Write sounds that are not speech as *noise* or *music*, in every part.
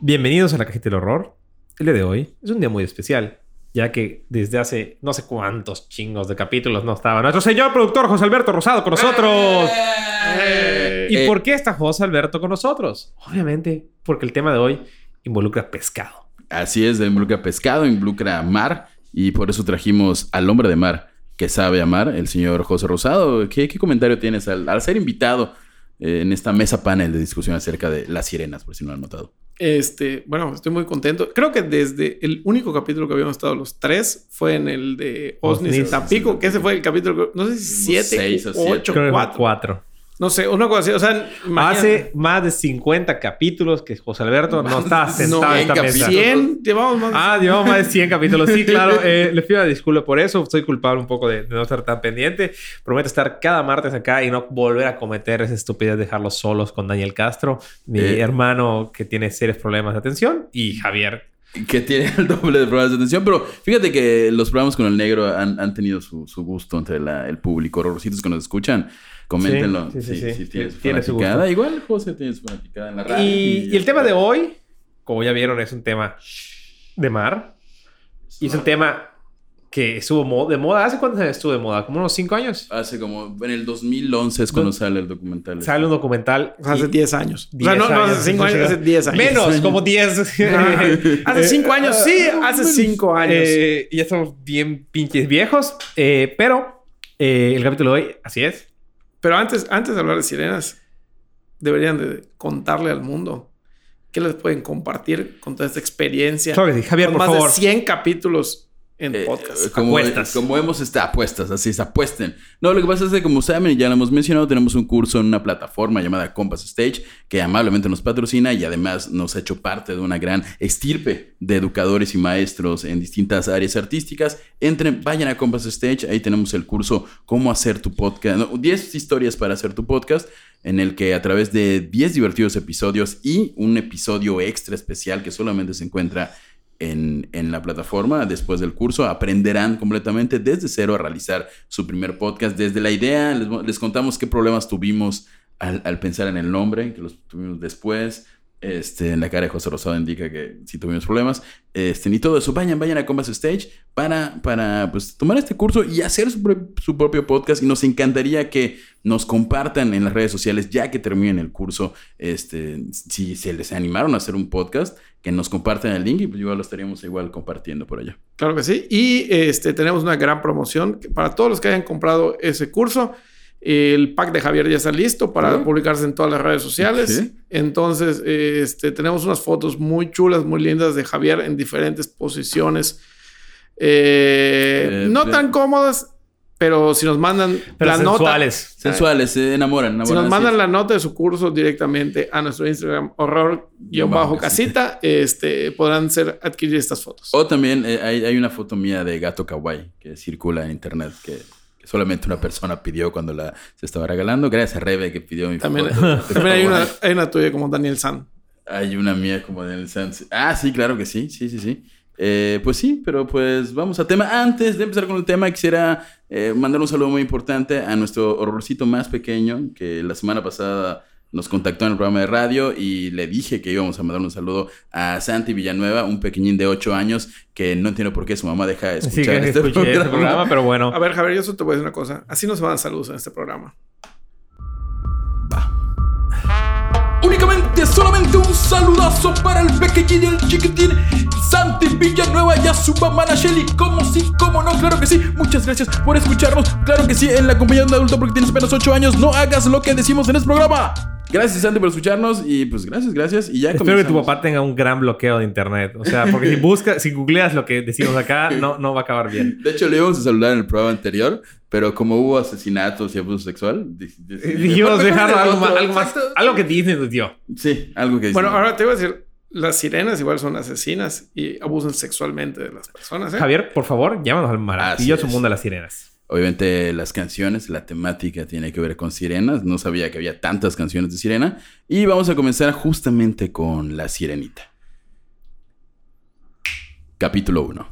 Bienvenidos a la Cajita del Horror. El día de hoy es un día muy especial, ya que desde hace no sé cuántos chingos de capítulos no estaba nuestro señor productor José Alberto Rosado con nosotros. Eh, ¿Y eh, por qué está José Alberto con nosotros? Obviamente porque el tema de hoy involucra pescado. Así es, involucra pescado, involucra mar y por eso trajimos al hombre de mar que sabe amar, el señor José Rosado. ¿Qué, qué comentario tienes al, al ser invitado en esta mesa panel de discusión acerca de las sirenas, por si no lo han notado? Este, bueno, estoy muy contento. Creo que desde el único capítulo que habíamos estado los tres fue en el de Osnis Osnis. Tampico, que ese fue el capítulo, no sé si siete, seis o siete. ocho, Creo cuatro. No sé, una cosa así. O sea, imagínate. Hace más de 50 capítulos que José Alberto no está sentado no, en esta mesa. 100, llevamos más. Ah, llevamos más de 100 capítulos. Sí, claro. *laughs* Eh, les pido disculpas por eso. Soy culpable un poco de, de no estar tan pendiente. Prometo estar cada martes acá y no volver a cometer esa estupidez de dejarlos solos con Daniel Castro, mi Eh. hermano que tiene serios problemas de atención, y Javier. Que tiene el doble de problemas de atención, pero fíjate que los programas con el negro han, han tenido su, su gusto entre la- el público. Horrorcitos que nos escuchan, coméntenlo. Sí, sí, sí, si tienes Tiene su fanaticada. gusto. Igual José tiene su fanaticada en la radio. Y, y el tema de hoy, como ya vieron, es un tema de mar. Y es un tema que estuvo de moda. ¿Hace cuántos años estuvo de moda? ¿Como unos 5 años? Hace como... En el 2011 es cuando Do- sale el documental. Sale un documental. Hace y- 10 años. o 10 sea, no, no años. hace 5 años, hace 10 años. Menos, como 10. *laughs* Hace 5 años, sí, hace 5 años. Eh, ya estamos bien pinches viejos. Eh, pero eh, el capítulo de hoy, así es. Pero antes, antes de hablar de sirenas, deberían de contarle al mundo qué les pueden compartir con toda esta experiencia. Claro que sí. Javier, con por más favor. de 100 capítulos en Eh, podcast. como, Apuestas. como hemos está apuestas, así es, apuesten. No, lo que pasa es que como saben y ya lo hemos mencionado, tenemos un curso en una plataforma llamada Compass Stage que amablemente nos patrocina y además nos ha hecho parte de una gran estirpe de educadores y maestros en distintas áreas artísticas. Entren, vayan a Compass Stage, ahí tenemos el curso Cómo hacer tu podcast, no, 10 historias para hacer tu podcast, en el que a través de 10 divertidos episodios y un episodio extra especial que solamente se encuentra en, la plataforma después del curso. Aprenderán completamente desde cero a realizar su primer podcast. Desde la idea, les, les contamos qué problemas tuvimos al, al pensar en el nombre, que los tuvimos después. Este, en la cara de José Rosado indica que sí tuvimos problemas. Este, ni todo eso. Vayan, vayan a Compass Stage para, para pues, tomar este curso y hacer su, su propio podcast. Y nos encantaría que nos compartan en las redes sociales, ya que terminen el curso, este, si se les animaron a hacer un podcast, que nos compartan el link y pues igual lo estaríamos igual compartiendo por allá. Claro que sí. Y este, tenemos una gran promoción para todos los que hayan comprado ese curso. El pack de Javier ya está listo para Sí. publicarse en todas las redes sociales. Sí. Entonces, este, tenemos unas fotos muy chulas, muy lindas de Javier en diferentes posiciones. Eh, Eh, no tan cómodas, pero si nos mandan Pero la nota. sensuales. Sensuales, se enamoran, enamoran. Si nos mandan la nota de su curso directamente a nuestro Instagram, horror-casita, este, podrán ser, adquirir estas fotos. O también eh, hay, hay una foto mía de gato kawaii que circula en internet que solamente una persona pidió cuando la se estaba regalando. Gracias a Rebe que pidió mi También, foto. *laughs* también hay, una, hay una tuya como Daniel San. Hay una mía como de el Sans. Ah, sí, claro que sí, sí, sí, sí. Eh, pues sí, pero pues vamos a tema. Antes de empezar con el tema, quisiera eh, mandar un saludo muy importante a nuestro horrorcito más pequeño, que la semana pasada nos contactó en el programa de radio y le dije que íbamos a mandar un saludo a Santi Villanueva, un pequeñín de 8 años que no entiendo por qué su mamá deja de Sí, escuchar que este, escuché programa. este programa, pero bueno. A ver, Javier, yo solo te voy a decir una cosa. Así nos van saludos en este programa. Únicamente, solamente un saludazo para el pequeñín y el chiquitín Santi Villanueva y a su mamá Shelly. Como sí, como no, claro que sí. Muchas gracias por escucharnos. Claro que sí, en la compañía de un adulto porque tienes apenas 8 años. No hagas lo que decimos en este programa. Gracias, Santi, por escucharnos. Y pues gracias, gracias. Y ya Espero que tu comenzamos. papá tenga un gran bloqueo de internet. O sea, porque si buscas, si googleas lo que decimos acá, no, no va a acabar bien. De hecho, le íbamos a saludar en el programa anterior, pero como hubo asesinatos y abuso sexual, di- di- Dijimos dejarlo algo más, algo más, algo que Disney nos dio. Sí, algo que Bueno, dice. ahora te voy a decir. las sirenas igual son asesinas y abusan sexualmente de las personas. ¿eh? Javier, por favor, llámanos al maravilloso mundo de las sirenas. Obviamente las canciones, la temática tiene que ver con sirenas. No sabía que había tantas canciones de sirena. Y vamos a comenzar justamente con La Sirenita. Capítulo 1.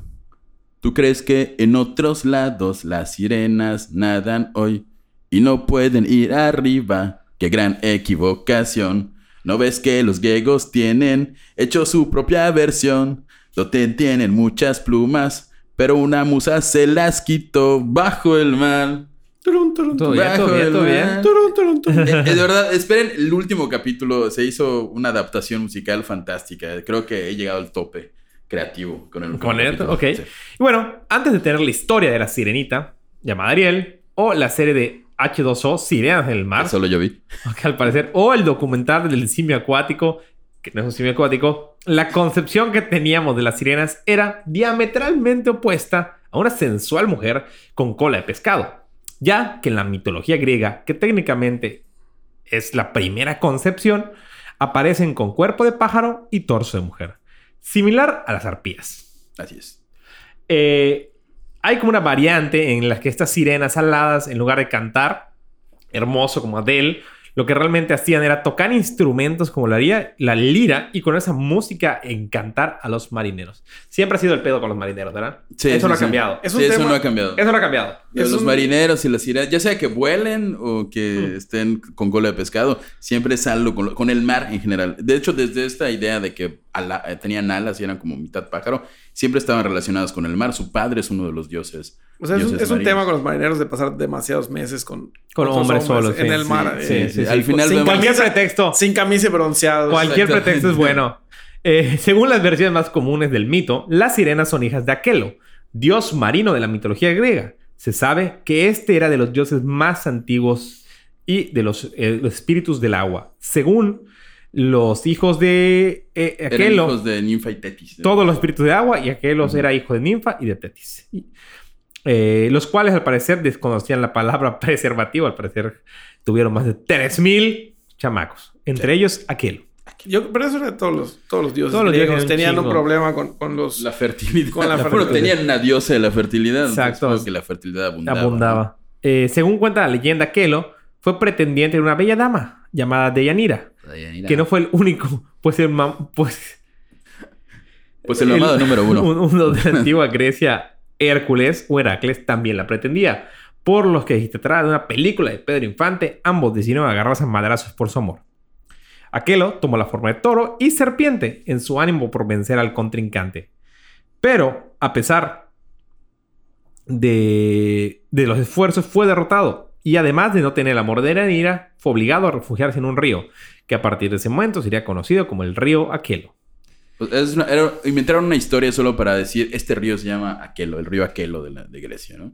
¿Tú crees que en otros lados las sirenas nadan hoy y no pueden ir arriba? ¡Qué gran equivocación! ¿No ves que los griegos tienen hecho su propia versión? Donde tienen muchas plumas, pero una musa se las quitó bajo el mar. Turun, turun, Todo turun. bien, todo Bajo bien, el todo bien. mar. Turun, turun, turun. Eh, eh, de verdad, esperen el último capítulo. Se hizo una adaptación musical fantástica. Creo que he llegado al tope creativo con el último Con esto, capítulo. ok. Sí. Y bueno, antes de tener la historia de la sirenita, llamada Ariel, o la serie de H2O, Sirenas en el Mar, Solo yo vi. que al parecer, o el documental del simio acuático, que no es un simio acuático, la concepción que teníamos de las sirenas era diametralmente opuesta a una sensual mujer con cola de pescado. Ya que en la mitología griega, que técnicamente es la primera concepción, aparecen con cuerpo de pájaro y torso de mujer, similar a las arpías. Así es. Eh, hay como una variante en la que estas sirenas aladas, en lugar de cantar, hermoso como Adele, lo que realmente hacían era tocar instrumentos como la, lira- la lira y con esa música encantar a los marineros. Siempre ha sido el pedo con los marineros, ¿verdad? Sí, eso sí, no ha sí. cambiado. Es un Sí, eso tema- no ha cambiado. Eso no ha cambiado. Es los un- marineros y las sirenas, ya sea que vuelen o que Mm. estén con cola de pescado, siempre es algo con, el mar en general. De hecho, desde esta idea de que ala- eh, tenían alas y eran como mitad pájaro, siempre estaban relacionados con el mar. Su padre es uno de los dioses. O sea, es un, es tema con los marineros de pasar demasiados meses con, Con otros hombres solos, en sí, el mar. sí, eh, sí, sí. Al final Sin vemos- Cualquier camisa- pretexto. Sin camisa y bronceados. Cualquier pretexto es bueno. Eh, *laughs* según las versiones más comunes del mito, las sirenas son hijas de Aquelo, dios marino de la mitología griega. Se sabe que este era de los dioses más antiguos y de los, eh, los espíritus del agua. Según los hijos de eh, Eran Aquelo, hijos de Ninfa y Tetis. todos los espíritus de agua y Aquelos era hijo de Ninfa y de Tetis. Y, eh, los cuales al parecer desconocían la palabra *laughs* preservativo. Al parecer tuvieron más de 3.000 chamacos. Entre ellos Aquelo. Yo, pero eso era de todos los, todos los dioses Todos los griegos. tenían un problema con, con los... La fertilidad. Con la *laughs* Bueno, fertilidad. tenían una diosa de la fertilidad. Exacto. que la fertilidad abundaba. abundaba. Eh, según cuenta la leyenda, Aquelo fue pretendiente de una bella dama llamada Deyanira, que no fue el único, pues el mam- pues Pues el mamado número uno. *laughs* un- uno de la *laughs* antigua Grecia, Hércules o Heracles también la pretendía. Por los que si te trata de una película de Pedro Infante, ambos decidieron agarrarse a madrazos por su amor. Aquelo tomó la forma de toro y serpiente en su ánimo por vencer al contrincante. Pero, a pesar de, de los esfuerzos, fue derrotado. Y además de no tener el amor de Deyanira, fue obligado a refugiarse en un río, que a partir de ese momento sería conocido como el río Aquelo. Pues inventaron una historia solo para decir, este río se llama Aquelo, el río Aquelo de, la- de Grecia, ¿no?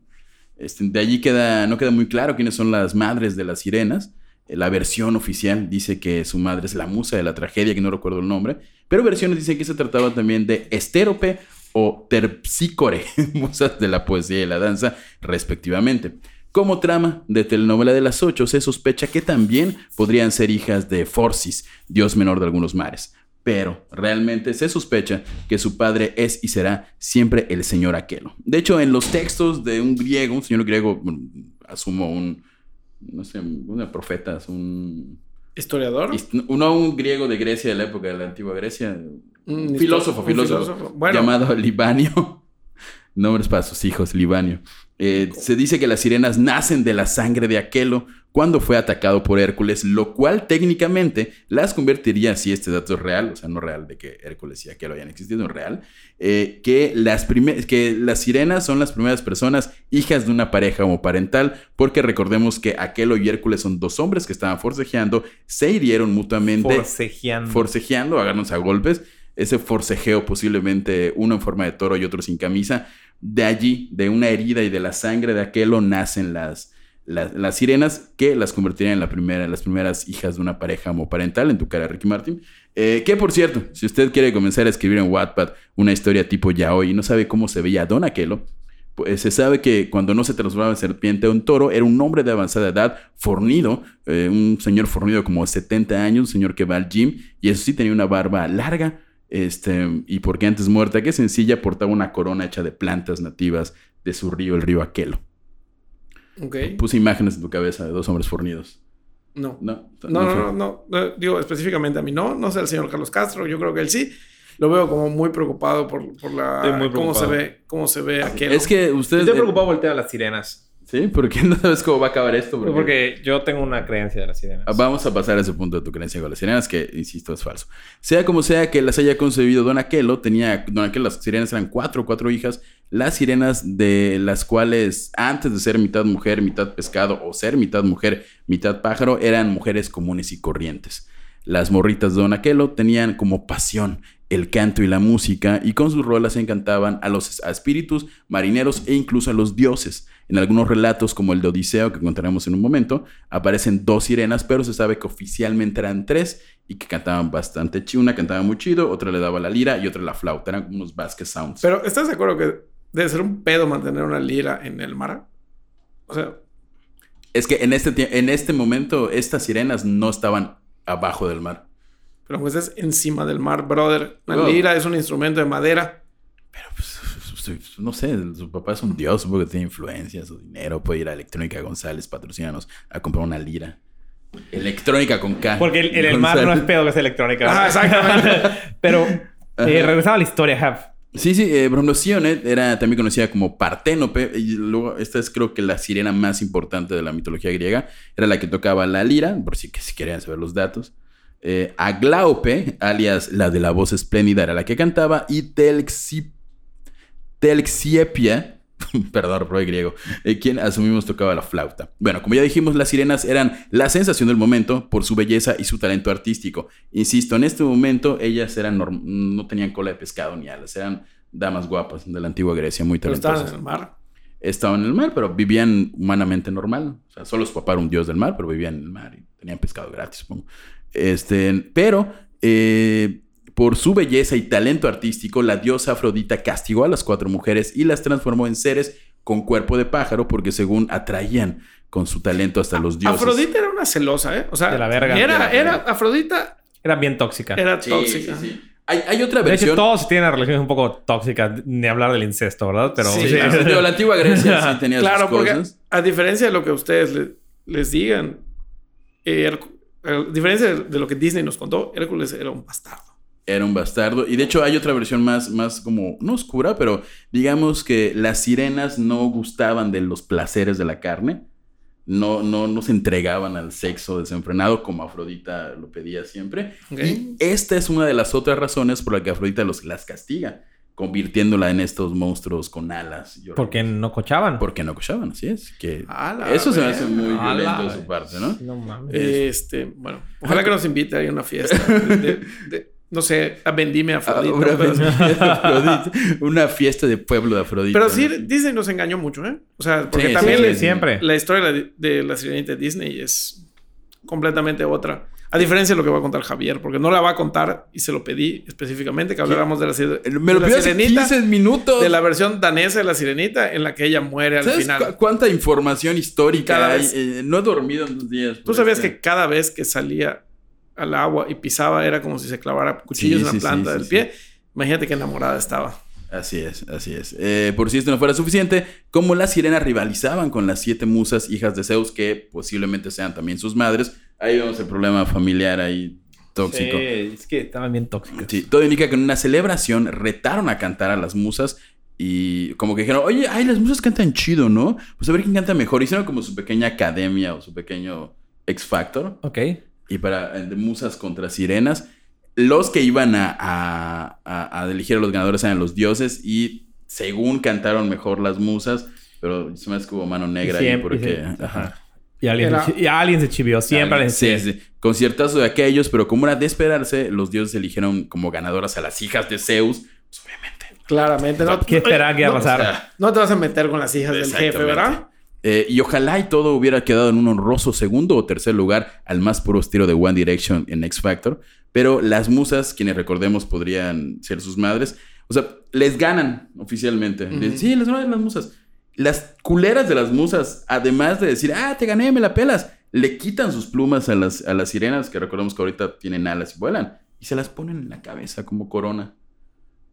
Este, de allí queda, no queda muy claro quiénes son las madres de las sirenas. Eh, La versión oficial dice que su madre es la musa de la tragedia, que no recuerdo el nombre, pero versiones dicen que se trataba también de Estérope o Terpsícore, *laughs* musas de la poesía y la danza, respectivamente. Como trama de telenovela de las ocho, se sospecha que también podrían ser hijas de Forcis, dios menor de algunos mares. Pero realmente se sospecha que su padre es y será siempre el señor Aquelo. De hecho, en los textos de un griego, un señor griego, bueno, asumo un, no sé, una profeta, es un, ¿Historiador? uno un griego de Grecia de la época de la antigua Grecia, Un filósofo, un filósofo, filósofo. Bueno. llamado Libanio. Nombres para sus hijos, Libanio. Eh, se dice que las sirenas nacen de la sangre de Aquelo cuando fue atacado por Hércules, lo cual técnicamente las convertiría, si este dato es real, o sea, no real de que Hércules y Aquelo hayan existido, es real, eh, que, las que las sirenas son las primeras personas hijas de una pareja homoparental, porque recordemos que Aquelo y Hércules son dos hombres que estaban forcejeando, se hirieron mutuamente Forcejeando. forcejeando, agarrándose a golpes. Ese forcejeo, posiblemente uno en forma de toro y otro sin camisa. De allí, de una herida y de la sangre de aquello, nacen las, las, sirenas que las convertirían en las primeras hijas de una pareja homoparental. En tu cara, Ricky Martin. Eh, que por cierto, si usted quiere comenzar a escribir en Wattpad una historia tipo yaoi y no sabe cómo se veía Don Aquelo, pues se sabe que cuando no se transformaba en serpiente o en toro, era un hombre de avanzada edad, fornido, eh, un señor fornido como 70 años, un señor que va al gym, y eso sí tenía una barba larga, Este, y porque antes muerta que sencilla, portaba una corona hecha de plantas nativas de su río, el río Aquelo. Ok. Puse imágenes en tu cabeza de dos hombres fornidos. No. No, No, no, no, no, no, Digo específicamente a mí no. No sé el señor Carlos Castro. Yo creo que él sí. Lo veo como muy preocupado por, por la... Cómo se preocupado. ve, cómo se ve aquel. Es que ustedes. Estoy preocupado por el tema de las sirenas. Sí, porque no sabes cómo va a acabar esto. Porque, Porque yo tengo una creencia de las sirenas. Vamos a pasar a ese punto de tu creencia con las sirenas, que insisto es falso. Sea como sea que las haya concebido Don Aquelo, tenía. Don Aquelo, las sirenas eran cuatro, cuatro hijas. Las sirenas de las cuales, antes de ser mitad mujer, mitad pescado, o ser mitad mujer, mitad pájaro, eran mujeres comunes y corrientes. Las morritas de Don Aquelo tenían como pasión el canto y la música, y con sus rolas encantaban a los a espíritus, marineros e incluso a los dioses. En algunos relatos, como el de Odiseo, que contaremos en un momento, aparecen dos sirenas, pero se sabe que oficialmente eran tres y que cantaban bastante chido. Una cantaba muy chido, otra le daba la lira y otra la flauta. Eran como unos basket sounds. Pero ¿estás de acuerdo que debe ser un pedo mantener una lira en el mar? O sea, es que en este, en este momento, estas sirenas no estaban abajo del mar. Pero pues es encima del mar, brother. Oh. lira es un instrumento de madera. Pero pues, no sé, su papá es un dios, supongo que tiene influencia, su dinero. Puede ir a Electrónica González, patrocínanos, a comprar una lira. Electrónica con K. Porque el, el- el mar no es pedo que es electrónica. Exactamente. *laughs* Pero eh, regresaba a la historia, Jav. Sí, sí, eh, por ejemplo, Sionet era también conocida como Parténope, y luego esta es creo que la sirena más importante de la mitología griega, era la que tocaba la lira, por si, que si querían saber los datos. Eh, Aglaope, alias la de la voz espléndida, era la que cantaba, y Telxi- Telxiepia, *laughs* perdón, pro griego, eh, quien asumimos tocaba la flauta. Bueno, como ya dijimos, las sirenas eran la sensación del momento por su belleza y su talento artístico. Insisto, en este momento ellas eran no tenían cola de pescado ni alas, eran damas guapas de la antigua Grecia, muy Pero estaban talentosas. en el mar. Estaban en el mar, pero vivían humanamente normal. O sea, solo su papá era un dios del mar, pero vivían en el mar y tenían pescado gratis, supongo. Este, pero eh, por su belleza y talento artístico, la diosa Afrodita castigó a las cuatro mujeres y las transformó en seres con cuerpo de pájaro porque según atraían con su talento hasta los dioses. Afrodita era una celosa, ¿eh? O sea, De la verga. Era, De la era. Afrodita Era bien tóxica. era Sí, tóxica. sí, sí. Hay, hay otra de hecho, versión. todos tienen relaciones un poco tóxicas, ni hablar del incesto, ¿verdad? Pero Sí, Sí, claro. *laughs* la antigua Grecia sí tenía *laughs* Claro, sus porque a diferencia de lo que ustedes le- les digan, eh, a diferencia de, lo que Disney nos contó, Hércules era un bastardo. Era un bastardo. Y de hecho hay otra versión más, más como, no oscura, pero digamos que las sirenas no gustaban de los placeres de la carne. No, no, no se entregaban al sexo desenfrenado como Afrodita lo pedía siempre. Y esta es una de las otras razones por la que Afrodita los, las castiga, convirtiéndola en estos monstruos con alas. y Porque no cochaban. Porque no cochaban, así es. Que eso se me hace muy violento de su parte, ¿no? No mames. Este, bueno, *laughs* ojalá que nos invite a una fiesta. de- de- de- no sé, a Vendime a Ah, Afrodita. una, pero, fiesta de Afrodita. Una fiesta de pueblo de Afrodita. pero sí, Disney nos engañó mucho, ¿eh? O sea, porque Sí, también sí, le- sí. siempre. la historia de, de la sirenita de Disney es completamente otra. A diferencia de lo que va a contar Javier, porque no la va a contar y se lo pedí específicamente que habláramos de la, Me lo de la sirenita, 15 minutos. de la versión danesa de la sirenita en la que ella muere al ¿Sabes final. cu- cuánta información histórica Cada hay? vez- Eh, no he dormido en dos días. ¿Tú sabías este- que cada vez que salía al agua y pisaba era como si se clavara cuchillos Sí, en la sí, planta sí, del pie? Imagínate qué enamorada estaba. Así es, así es. Eh, por si esto no fuera suficiente, como las sirenas rivalizaban con las siete musas hijas de Zeus, que posiblemente sean también sus madres, ahí vemos el problema familiar ahí tóxico. Sí, es que estaban bien tóxicas. Sí, todo indica que en una celebración retaron a cantar a las musas y como que dijeron, oye, ay, las musas cantan chido, ¿no? Pues a ver quién canta mejor. Hicieron como su pequeña academia o su pequeño X Factor. Ok. Y para el de musas contra sirenas, los que iban a, a, a- a elegir a los ganadores eran los dioses y según cantaron mejor las musas, pero se me hace que hubo mano negra Y ahí porque... y se- ajá. Y alguien, Era- se, chi- y alguien se chivió. Siempre alguien se Sí, sí. Conciertazo de aquellos, pero como era de esperarse, los dioses eligieron como ganadoras a las hijas de Zeus. Pues obviamente. Claramente. No, ¿Qué esperaba que iba a no, pasar? o sea, no te vas a meter con las hijas del jefe. ¿verdad? Eh, y ojalá y todo hubiera quedado en un honroso segundo o tercer lugar al más puro estilo de One Direction en X Factor. Pero las musas, quienes recordemos podrían ser sus madres, o sea, les ganan oficialmente. Sí, les ganan las musas. Las culeras de las musas, además de decir, ah, te gané, me la pelas, le quitan sus plumas a las, a las sirenas, que recordemos que ahorita tienen alas y vuelan. y se las ponen en la cabeza como corona.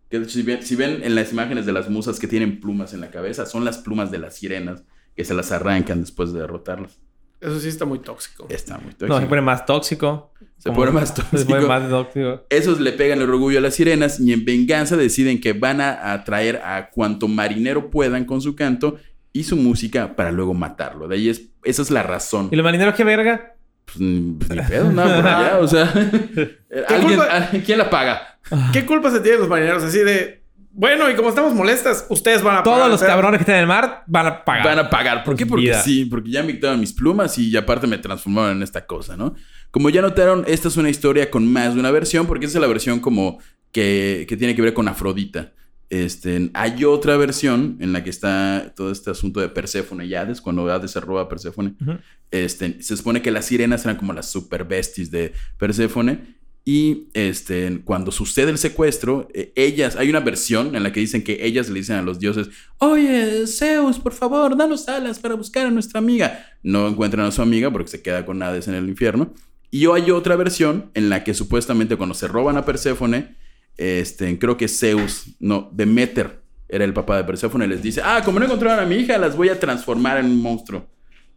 Que si ven, si ven en las imágenes de las musas que tienen plumas en la cabeza, son las plumas de las sirenas que se las arrancan después de derrotarlas. Eso sí está muy tóxico. Está muy No, tóxico. se pone más tóxico. Se pone más *laughs* Se pone tóxico. más tóxico. Esos le pegan el orgullo a las sirenas y en venganza deciden que van a atraer a cuanto marinero puedan con su canto y su música para luego matarlo. De ahí es, esa es la razón. ¿Y los marineros qué verga? Pues, ni pues, ni pedo, nada por allá. O sea, *laughs* *laughs* ¿alguien, culpa? alguien- ¿quién la paga? ¿Qué culpa se tienen los marineros así de... Bueno, y como estamos molestas, ustedes van a Todos pagar, los o sea, cabrones que están en el mar van a pagar. Van a pagar. ¿Por qué? Porque vida. sí, porque ya me quitaron mis plumas y aparte me transformaron en esta cosa, ¿no? Como ya notaron, esta es una historia con más de una versión, porque esa es la versión como que, que tiene que ver con Afrodita. Este, hay otra versión en la que está todo este asunto de Perséfone y Hades, cuando Hades se roba a Perséfone. Este, se supone que las sirenas eran como las super besties de Perséfone. Y este, cuando sucede el secuestro, eh, ellas, hay una versión en la que dicen que ellas le dicen a los dioses, oye, Zeus, por favor, danos alas para buscar a nuestra amiga. No encuentran a su amiga porque se queda con Hades en el infierno. Y hay otra versión en la que supuestamente cuando se roban a Perséfone, este, creo que Zeus, no, Demeter era el papá de Perséfone, les dice, ah, como no encontraron a mi hija, las voy a transformar en un monstruo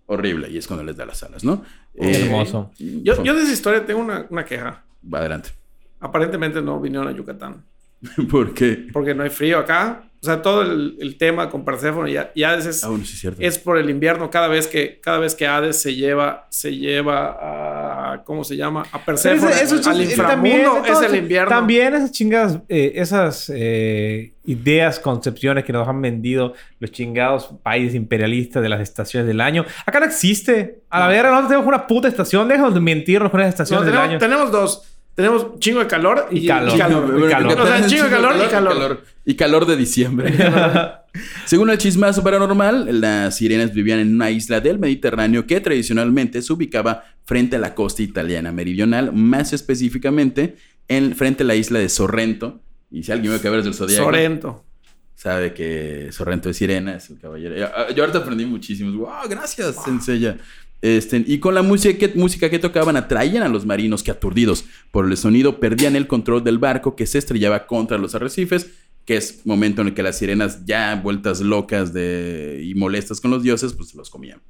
horrible. Y es cuando les da las alas, ¿no? Eh, Hermoso. Yo, yo de esa historia tengo una, una queja. Va adelante. Aparentemente no vinieron a Yucatán. *laughs* ¿Por qué? Porque no hay frío acá. O sea, todo el, el tema con Perséfone ya, ya es, Ah, bueno, sí es cierto. es por el invierno. Cada vez que, cada vez que Hades se lleva, se lleva a... ¿Cómo se llama? A Perséfone. ese- eso al es- inframundo es el invierno. También esas chingas, eh, esas eh, ideas, concepciones que nos han vendido los chingados países imperialistas de las estaciones del año. Acá no existe. A la verga, nosotros tenemos una puta estación. Déjanos de mentirnos con esas No, estaciones del tenemos, año. tenemos dos. Tenemos chingo de calor y, Y calor. y calor. Bueno, Y calor. O sea, chingo de calor y calor. Y calor de diciembre. *laughs* Según el chismazo paranormal, las sirenas vivían en una isla del Mediterráneo que tradicionalmente se ubicaba frente a la costa italiana meridional, más específicamente en, frente a la isla de Sorrento. Y si alguien ve que ver del zodiaco, Sorrento. sabe que Sorrento de Sirena es el caballero. Yo, yo ahorita aprendí muchísimo. ¡Wow! Gracias, Senseiya. Este, y con la música que, música que tocaban atraían a los marinos que aturdidos por el sonido perdían el control del barco que se estrellaba contra los arrecifes, que es momento en el que las sirenas ya vueltas locas de, y molestas con los dioses, pues se los comían.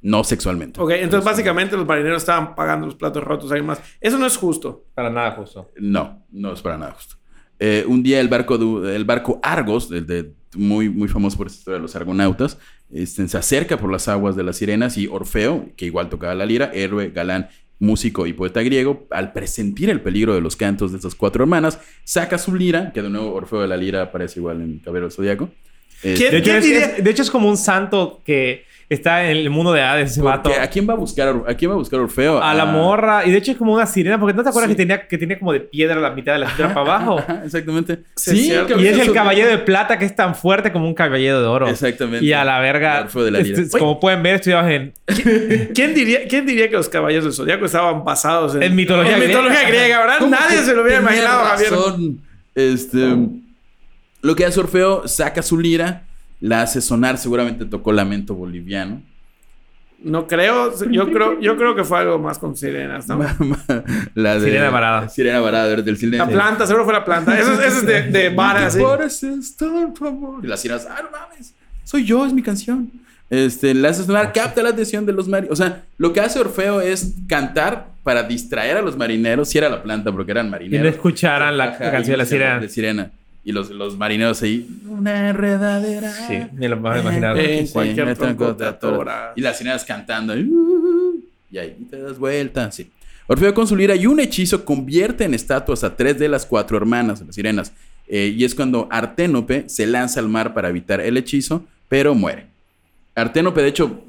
No sexualmente. Ok, entonces básicamente los marineros estaban pagando los platos rotos ahí más. Eso no es justo. Para nada justo. No, no es para nada justo. Eh, un día el barco, de- el barco Argos, el de, muy, muy famoso por esta historia de los argonautas, este, se acerca por las aguas de las sirenas y Orfeo, que igual tocaba la lira, héroe, galán, músico y poeta griego, al presentir el peligro de los cantos de estas cuatro hermanas, saca su lira, que de nuevo Orfeo de la lira aparece igual en Caballero del Zodíaco. ¿Quién- De hecho, es, diría? es- de hecho, es como un santo que está en el mundo de Hades, ese vato. ¿a quién va a buscar a quién va a buscar Orfeo? A la morra. Y de hecho es como una sirena. Porque no te acuerdas Sí. que, tenía, que tenía como de piedra la mitad de la *laughs* cintura para abajo. Ajá, exactamente. Sí, es. Y es el caballero de plata que es tan fuerte como un caballero de oro. Exactamente. Y a la verga. Orfeo de la lira. este, como pueden ver, estudiamos en. ¿Quién diría, ¿Quién diría que los caballeros del zodiaco estaban basados en, En mitología en griega. mitología griega, ¿verdad? ¿Cómo Nadie se lo hubiera imaginado, Javier. Este, lo que hace Orfeo, saca su lira, la hace sonar, seguramente tocó lamento boliviano. No creo, yo creo, yo creo que fue algo más con sirenas, ¿no? *laughs* la de, Sirena varada. Sirena varada del cine. La planta, seguro fue la planta. Eso, es- eso es de, de *laughs* vara. Y las sirenas, ah, no mames, soy yo, es mi canción. Este, la hace sonar, capta la atención de los marineros. O sea, lo que hace Orfeo es cantar para distraer a los marineros, si era la planta, porque eran Y marineros. no escucharan la Ajá, canción de la y sirena. De sirena. Y los, los marineros ahí. Una enredadera. Sí, me lo vas a imaginar. Eh, Sí, cualquier tronco te atora. Y las sirenas cantando. y, uh, Y ahí te das vuelta. Sí. Orfeo con su lira y un hechizo convierte en estatuas a tres de las cuatro hermanas, las sirenas. Eh, y es cuando Arténope se lanza al mar para evitar el hechizo, pero muere. Arténope, de hecho,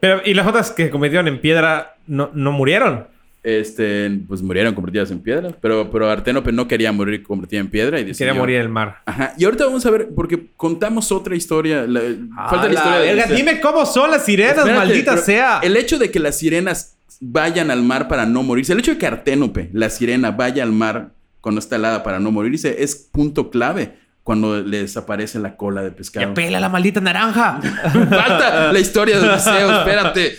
Pero, y las otras que convirtieron en piedra no, no murieron. Este, pues murieron convertidas en piedra. Pero, pero Arténope no quería morir convertida en piedra y decidió... Quería morir en el mar. Ajá. Y ahorita vamos a ver, porque contamos otra historia. la- falta Ah, la historia de... verga, sea, dime cómo son las sirenas, Espérate, maldita sea. El hecho de que las sirenas vayan al mar para no morirse, el hecho de que Arténope, la sirena, vaya al mar cuando está helada para no morirse, es punto clave cuando le desaparece la cola de pescado. ¡Ya pela la maldita naranja! *laughs* Falta la historia de Odiseo, espérate.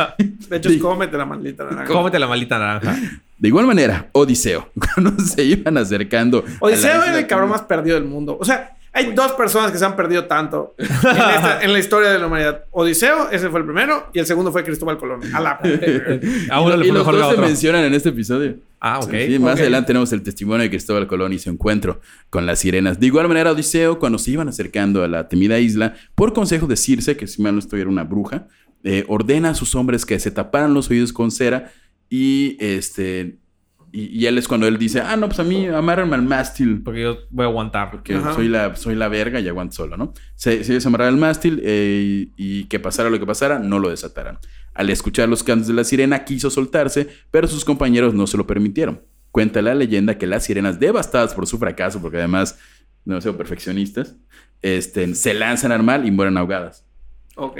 De hecho, cómete la maldita naranja. Cómete la maldita naranja. De igual manera, Odiseo, *laughs* cuando se iban acercando. Odiseo era el cabrón más perdido del mundo. O sea, hay dos personas que se han perdido tanto en, *laughs* esta- en la historia de la humanidad. Odiseo, ese fue el primero, y el segundo fue Cristóbal Colón. A la A uno y, le fue los mejor dos se mencionan en este episodio. Ah, ok. Sí, más adelante tenemos el testimonio de Cristóbal Colón y su encuentro con las sirenas. De igual manera, Odiseo, cuando se iban acercando a la temida isla, por consejo de Circe, que si mal no estoy era una bruja, eh, ordena a sus hombres que se taparan los oídos con cera y este. Y, y él es cuando él dice, ah, no, pues a mí amárrenme al mástil. Porque yo voy a aguantar. Porque Ajá. soy la, soy la verga y aguanto solo, ¿no? Se, se desamarraba el mástil eh, y, y que pasara lo que pasara, no lo desataran. Al escuchar los cantos de la sirena, quiso soltarse, pero sus compañeros no se lo permitieron. Cuenta la leyenda que las sirenas, devastadas por su fracaso, porque además, no sé, perfeccionistas, este, se lanzan al mar y mueren ahogadas. ok.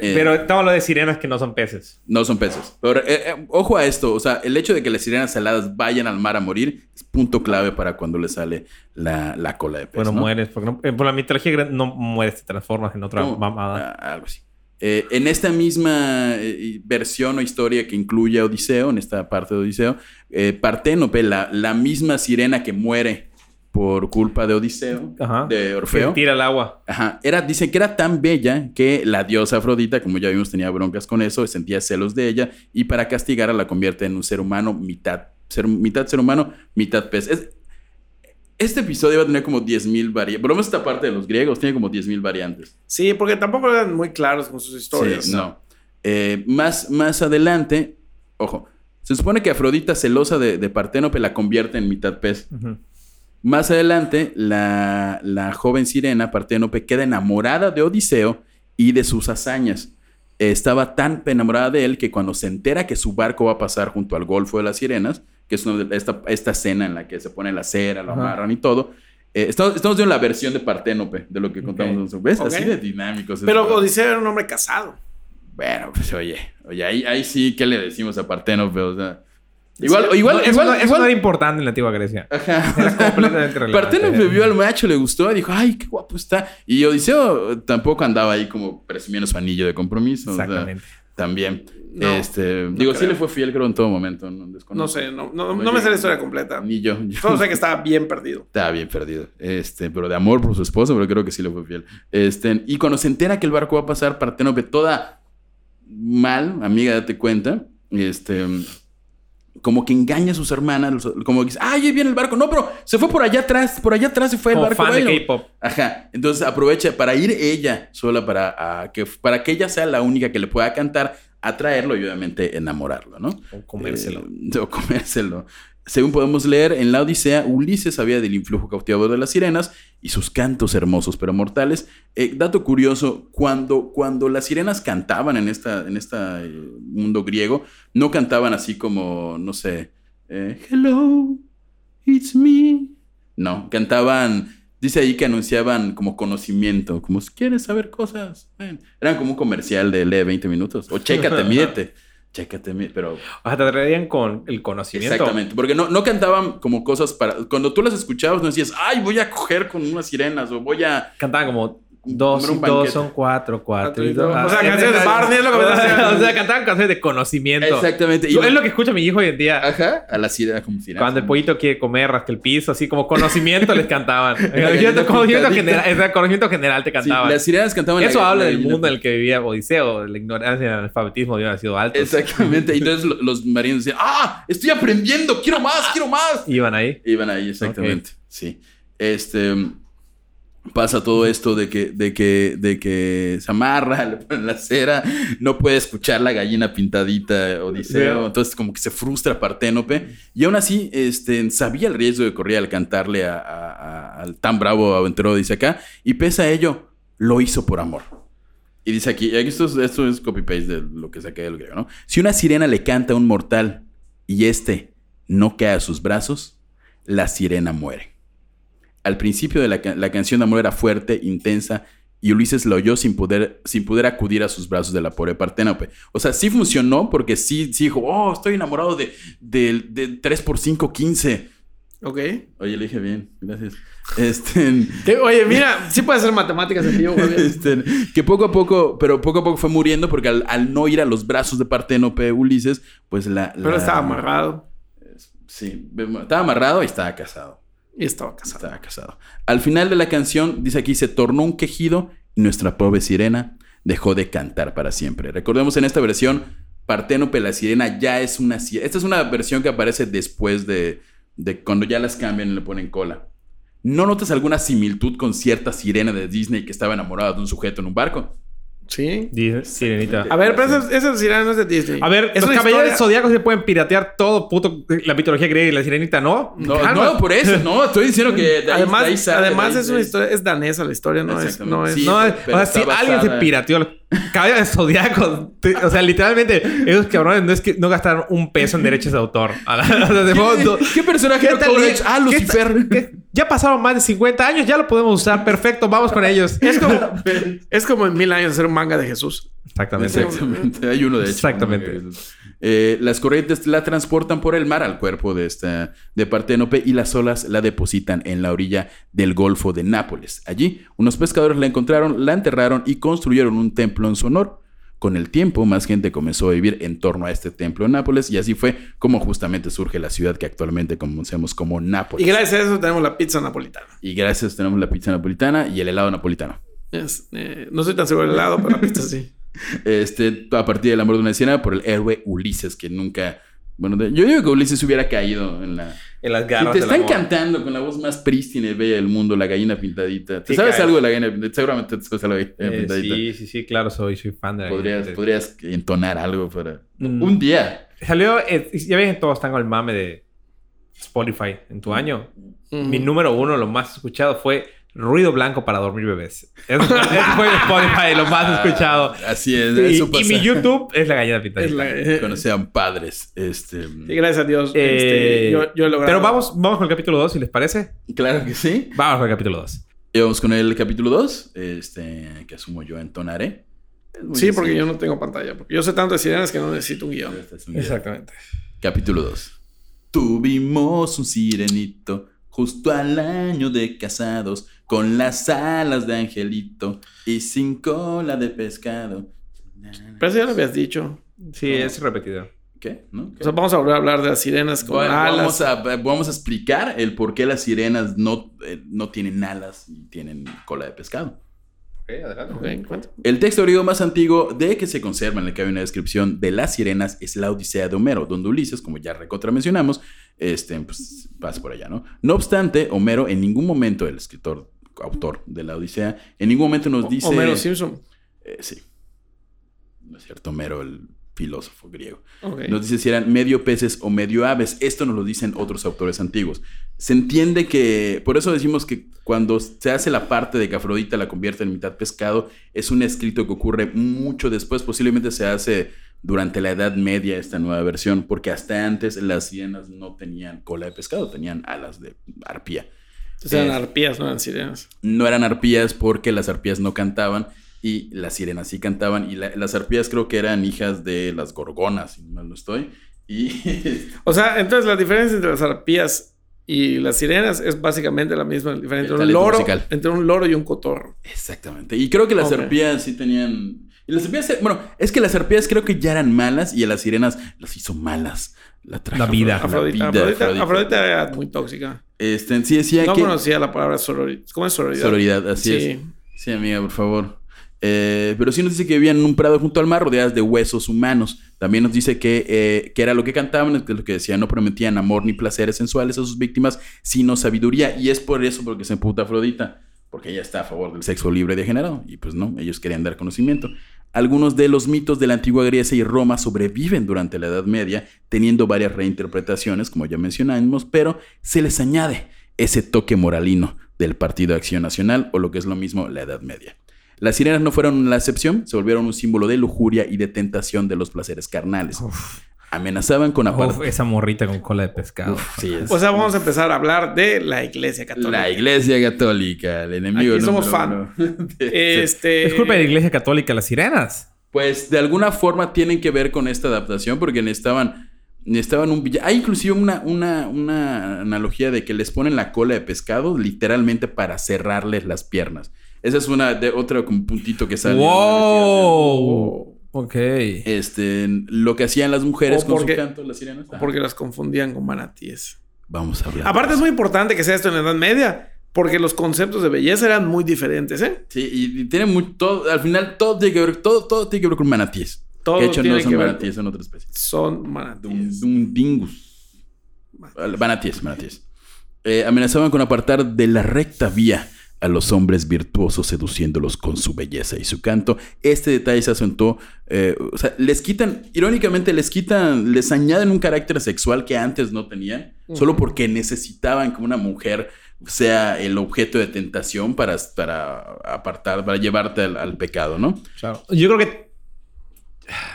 Eh, Pero estamos hablando de sirenas que no son peces. No son peces. Pero, eh, eh, ojo a esto, o sea, el hecho de que las sirenas saladas vayan al mar a morir es punto clave para cuando le sale la, la cola de pez. Bueno, ¿no? mueres. Porque no- eh, por la mitología no mueres, te transformas en otra ¿Cómo? mamada. Ah, algo así. Eh, en esta misma eh, versión o historia que incluye a Odiseo, en esta parte de Odiseo, eh, Parténope, la, la misma sirena que muere por culpa de Odiseo, Ajá. de Que Orfeo, tira al agua. Ajá. Era, dicen que era tan bella que la diosa Afrodita, como ya vimos, tenía broncas con eso, sentía celos de ella y para castigarla la convierte en un ser humano, mitad ser, mitad ser humano, mitad pez. Es- este episodio va a tener como 10.000 variantes. Por lo menos esta parte de los griegos tiene como 10.000 variantes. Sí, porque tampoco eran muy claros con sus historias. Sí, no. Eh, más, más adelante, ojo, se supone que Afrodita, celosa de, de Parténope, la convierte en mitad pez. Más adelante, la, la joven sirena Parténope queda enamorada de Odiseo y de sus hazañas. Eh, estaba tan enamorada de él que cuando se entera que su barco va a pasar junto al Golfo de las Sirenas, que es una esta, esta escena en la que se pone la cera, lo Ajá. amarran y todo, eh, estamos, estamos viendo la versión de Parténope de lo que contamos. ¿Ves? Ok. Así de dinámicos. es Pero. Odiseo era un hombre casado. Bueno, pues oye, oye, ahí, ahí sí, ¿qué le decimos a Parténope? O sea, igual, igual, No, eso, igual, no, eso igual- no era importante en la antigua Grecia. Ajá. *laughs* Era completamente *laughs* relevante. Parténope vio al macho, le gustó, dijo, ay, qué guapo está. Y Odiseo tampoco andaba ahí como presumiendo su anillo de compromiso. o sea, Exactamente. También. No, este, digo, sí creo. le fue fiel, creo, en todo momento. No, sé, no, no, no me sé la historia completa. Ni yo. yo Solo sé que estaba bien perdido. Estaba bien perdido. Este, pero de amor por su esposo, pero creo que sí le fue fiel. Este, y cuando se entera que el barco va a pasar, Parténope toda mal, amiga, date cuenta. Este, como que engaña a sus hermanas, como que dice, ay, ahí viene el barco. No, pero se fue por allá atrás, por allá atrás se fue Como el barco. fan de. K-pop. Ajá. Entonces aprovecha para ir ella sola para, a que, para que ella sea la única que le pueda cantar, atraerlo y obviamente enamorarlo, ¿no? O comérselo. Eh, o comérselo. Según podemos leer, en la Odisea, Ulises sabía del influjo cautivador de las sirenas y sus cantos hermosos pero mortales. Eh, dato curioso, cuando, cuando las sirenas cantaban en este en esta, eh, mundo griego, no cantaban así como, no sé, eh, Hello, it's me. No, cantaban, dice ahí que anunciaban como conocimiento, como si quieres saber cosas. ven". Eran como un comercial de lee 20 minutos. O chécate, *laughs* mídete. Chécate. Pero O sea, te traían con el conocimiento. Exactamente, porque no, no cantaban como cosas para... Cuando tú las escuchabas no decías, ay, voy a coger con unas sirenas o voy a... Cantaban como dos y dos banquete". son cuatro, cuatro y y dos. dos. O sea, Ah, canciones de Barney es lo que me o sea, diciendo. o sea, cantaban canciones de conocimiento. Exactamente. Yo- Es lo que escucha mi hijo hoy en día. Ajá, a la sirena como sirena. Cuando el pollito quiere comer, rasca el piso, así como conocimiento les cantaban. *laughs* conocimiento, general, o sea, conocimiento general te Sí, cantaban. las sirenas cantaban... Eso la- habla la del mundo en el que vivía Odiseo. La ignorancia y el analfabetismo habían sido altos. Exactamente. Y *laughs* entonces lo- los marinos decían, ah, estoy aprendiendo, quiero más, quiero más. Iban ahí. Iban ahí, exactamente. Sí. Este. Pasa todo esto de que, de que, de que se amarra, *laughs* le ponen la cera, no puede escuchar la gallina pintadita Odiseo, entonces como que se frustra Parténope, y aún así este, sabía el riesgo que corría al cantarle a- a- a- al tan bravo aventurero, dice acá, y pese a ello, lo hizo por amor. Y dice aquí, y aquí esto es, esto es copy-paste de lo que saqué del griego, ¿no? Si una sirena le canta a un mortal y este no cae a sus brazos, la sirena muere. Al principio de la, la canción de amor era fuerte, intensa, y Ulises la oyó sin poder, sin poder acudir a sus brazos de la pobre Parténope. O sea, sí funcionó porque sí, sí dijo, oh, estoy enamorado de, de, de 3 por 5, 15. Ok. Oye, le dije bien, gracias. *laughs* Este, oye, mira, sí puede ser matemáticas vivo, Javier. este, que poco a poco, pero poco a poco fue muriendo porque al, al no ir a los brazos de Parténope Ulises, pues la... Pero estaba amarrado. Sí, estaba amarrado y estaba casado. Y estaba casado. Estaba casado. Al final de la canción, dice aquí, se tornó un quejido y nuestra pobre sirena dejó de cantar para siempre. Recordemos en esta versión, Parténope la sirena ya es una sirena. Esta es una versión que aparece después de, de cuando ya las cambian y le ponen cola. ¿No notas alguna similitud con cierta sirena de Disney que estaba enamorada de un sujeto en un barco? Sí. Dice Sirenita. A ver, pero esa, esa sirena no es de Disney. A ver, Es los caballeros historia- zodiacos se pueden piratear todo puto la mitología griega y la sirenita, ¿no? No, no, por eso, no, estoy diciendo que de ahí- de ahí Además, sale, además de ahí- es una historia, es danesa la historia, no es, no es. Sí, No, pero o sea, si alguien se pirateó los caballeros zodiacos, te- o sea, literalmente, esos cabrones no es que no gastaron un peso en derechos de autor. A la- *laughs* o sea, de modo- ¿Qué, qué personaje ¿Qué no. Ah, Lucifer. ¿Qué? Ya pasaron más de 50 años, ya lo podemos usar. Perfecto, vamos con ellos. Es como, *laughs* es como en mil años hacer un manga de Jesús. Exactamente. Exactamente. Hay uno de hecho. Exactamente. Eh, las corrientes la transportan por el mar al cuerpo de esta de Parténope y las olas la depositan en la orilla del Golfo de Nápoles. Allí, unos pescadores la encontraron, la enterraron y construyeron un templo en su honor. Con el tiempo, más gente comenzó a vivir en torno a este templo en Nápoles y así fue como justamente surge la ciudad que actualmente conocemos como Nápoles. Y gracias a eso tenemos la pizza napolitana. Y gracias tenemos la pizza napolitana y el helado napolitano. Eh, no soy tan seguro del helado, pero la pizza sí. *laughs* Este, a partir del amor de una escena por el héroe Ulises, que nunca. Bueno, yo digo que Ulises hubiera caído en la. En las Si garras te del están amor. cantando con la voz más prístina y bella del mundo, la gallina pintadita. ¿Te Sí, sabes cae. algo de la gallina pintadita? Seguramente te sabes algo de la gallina Eh, pintadita. sí, sí, sí, claro, soy, soy fan de la Podrías, Gallina podrías entonar algo para. Mm. Un día. Salió, eh, ya ven que todos están con el mame de Spotify en tu año. Mm. Mi número uno, lo más escuchado, fue Ruido Blanco para dormir bebés. Eso fue, eso fue en Spotify, lo más escuchado. Así es. Y, eso y pasa. mi YouTube es la gallina Cuando sean padres. Este. sí, gracias a Dios. Eh, este, yo, yo logrado. Pero vamos, vamos con el capítulo 2, si les parece. Claro que sí. Vamos con el capítulo 2. Y vamos con el capítulo 2. Este. Que asumo yo entonaré. Sí, porque yo no tengo pantalla. Porque yo sé tanto de sirenas que no necesito un guion. Este es un guion. Exactamente. Capítulo 2. Tuvimos un sirenito justo al año de casados, con las alas de angelito y sin cola de pescado. Pero eso ya lo habías dicho. Sí, es repetido. ¿Qué? ¿No? O sea, vamos a volver a hablar de las sirenas con Bueno, alas. vamos, a, vamos a explicar el por qué las sirenas no, eh, no tienen alas y tienen cola de pescado. Adelante. El texto griego más antiguo de que se conserva en el que hay una descripción de las sirenas es la Odisea de Homero, donde Ulises, como ya recontra mencionamos, este, pues, pasa por allá, ¿no? No obstante, Homero en ningún momento, el escritor, autor de la Odisea, en ningún momento nos dice... Homero Simpson. Eh, sí. No es cierto, Homero, el filósofo griego. Nos dice si eran medio peces o medio aves. Esto nos lo dicen otros autores antiguos. Se entiende que, por eso decimos que cuando se hace la parte de que Afrodita la convierte en mitad pescado, es un escrito que ocurre mucho después, posiblemente se hace durante la Edad Media esta nueva versión, porque hasta antes las sirenas no tenían cola de pescado, tenían alas de arpía. Entonces eran Eh, arpías, no eran sirenas. no eran arpías porque las arpías no cantaban y las sirenas sí cantaban. Y la- las arpías creo que eran hijas de las gorgonas, si mal no estoy. Y *laughs* O sea, entonces la diferencia entre las arpías y las sirenas es básicamente la misma diferencia entre un loro, musical. entre un loro y un cotorro. exactamente. Y creo que las Ok. arpías sí tenían. Y las arpías, bueno, es que las arpías creo que ya eran malas y a las sirenas las hizo malas. La, La vida. la Afrodita, vida, Afrodita, Afrodita. Afrodita era muy tóxica. Este, sí decía No que. conocía la palabra sororidad. ¿Cómo es sororidad? Sororidad, así Sí. es. Sí, amiga, por favor. Eh, pero sí nos dice que vivían en un prado junto al mar, rodeadas de huesos humanos. También nos dice que, eh, que era lo que cantaban, que lo que decían, no prometían amor ni placeres sensuales a sus víctimas, sino sabiduría. Y es por eso porque se emputa Afrodita, porque ella está a favor del sexo libre degenerado. Y pues no, ellos querían dar conocimiento. Algunos de los mitos de la antigua Grecia y Roma sobreviven durante la Edad Media, teniendo varias reinterpretaciones, como ya mencionamos, pero se les añade ese toque moralino del Partido de Acción Nacional, o lo que es lo mismo, la Edad Media. Las sirenas no fueron la excepción, se volvieron un símbolo de lujuria y de tentación de los placeres carnales. Amenazaban con Uf, apartar. esa morrita con cola de pescado. Sí, es- O sea, vamos a empezar a hablar de la iglesia católica. la Iglesia Católica, el enemigo. Aquí somos número fan. *laughs* *laughs* Este... Es culpa de la iglesia católica las sirenas. Pues de alguna forma tienen que ver con esta adaptación porque necesitaban, necesitaban un villano. Hay inclusive una, una, una analogía de que les ponen la cola de pescado literalmente para cerrarles las piernas. Esa es una de otro como puntito que sale. ¡Wow! Ok. Este, lo que hacían las mujeres O con porque- su canto, las sirenas. Ah, Porque las confundían con manatíes. Vamos a hablar. Aparte es muy importante que sea esto en la Edad Media, porque los conceptos de belleza eran muy diferentes, ¿eh? Sí, y, y tiene muy, todo, al final todo tiene que ver, todo, todo tiene que ver con manatíes. Todo que de hecho tiene no son que ver manatíes, son otra especie. Son manatíes. Dundingus. Manatíes, manatíes. Eh, amenazaban con apartar de la recta vía a los hombres virtuosos seduciéndolos con su belleza y su canto. Este detalle se acentuó, eh, o sea, les quitan, irónicamente les quitan, les añaden un carácter sexual que antes no tenían, solo porque necesitaban que una mujer sea el objeto de tentación para, para apartar, para llevarte al, al pecado, ¿no? Claro. Yo creo que.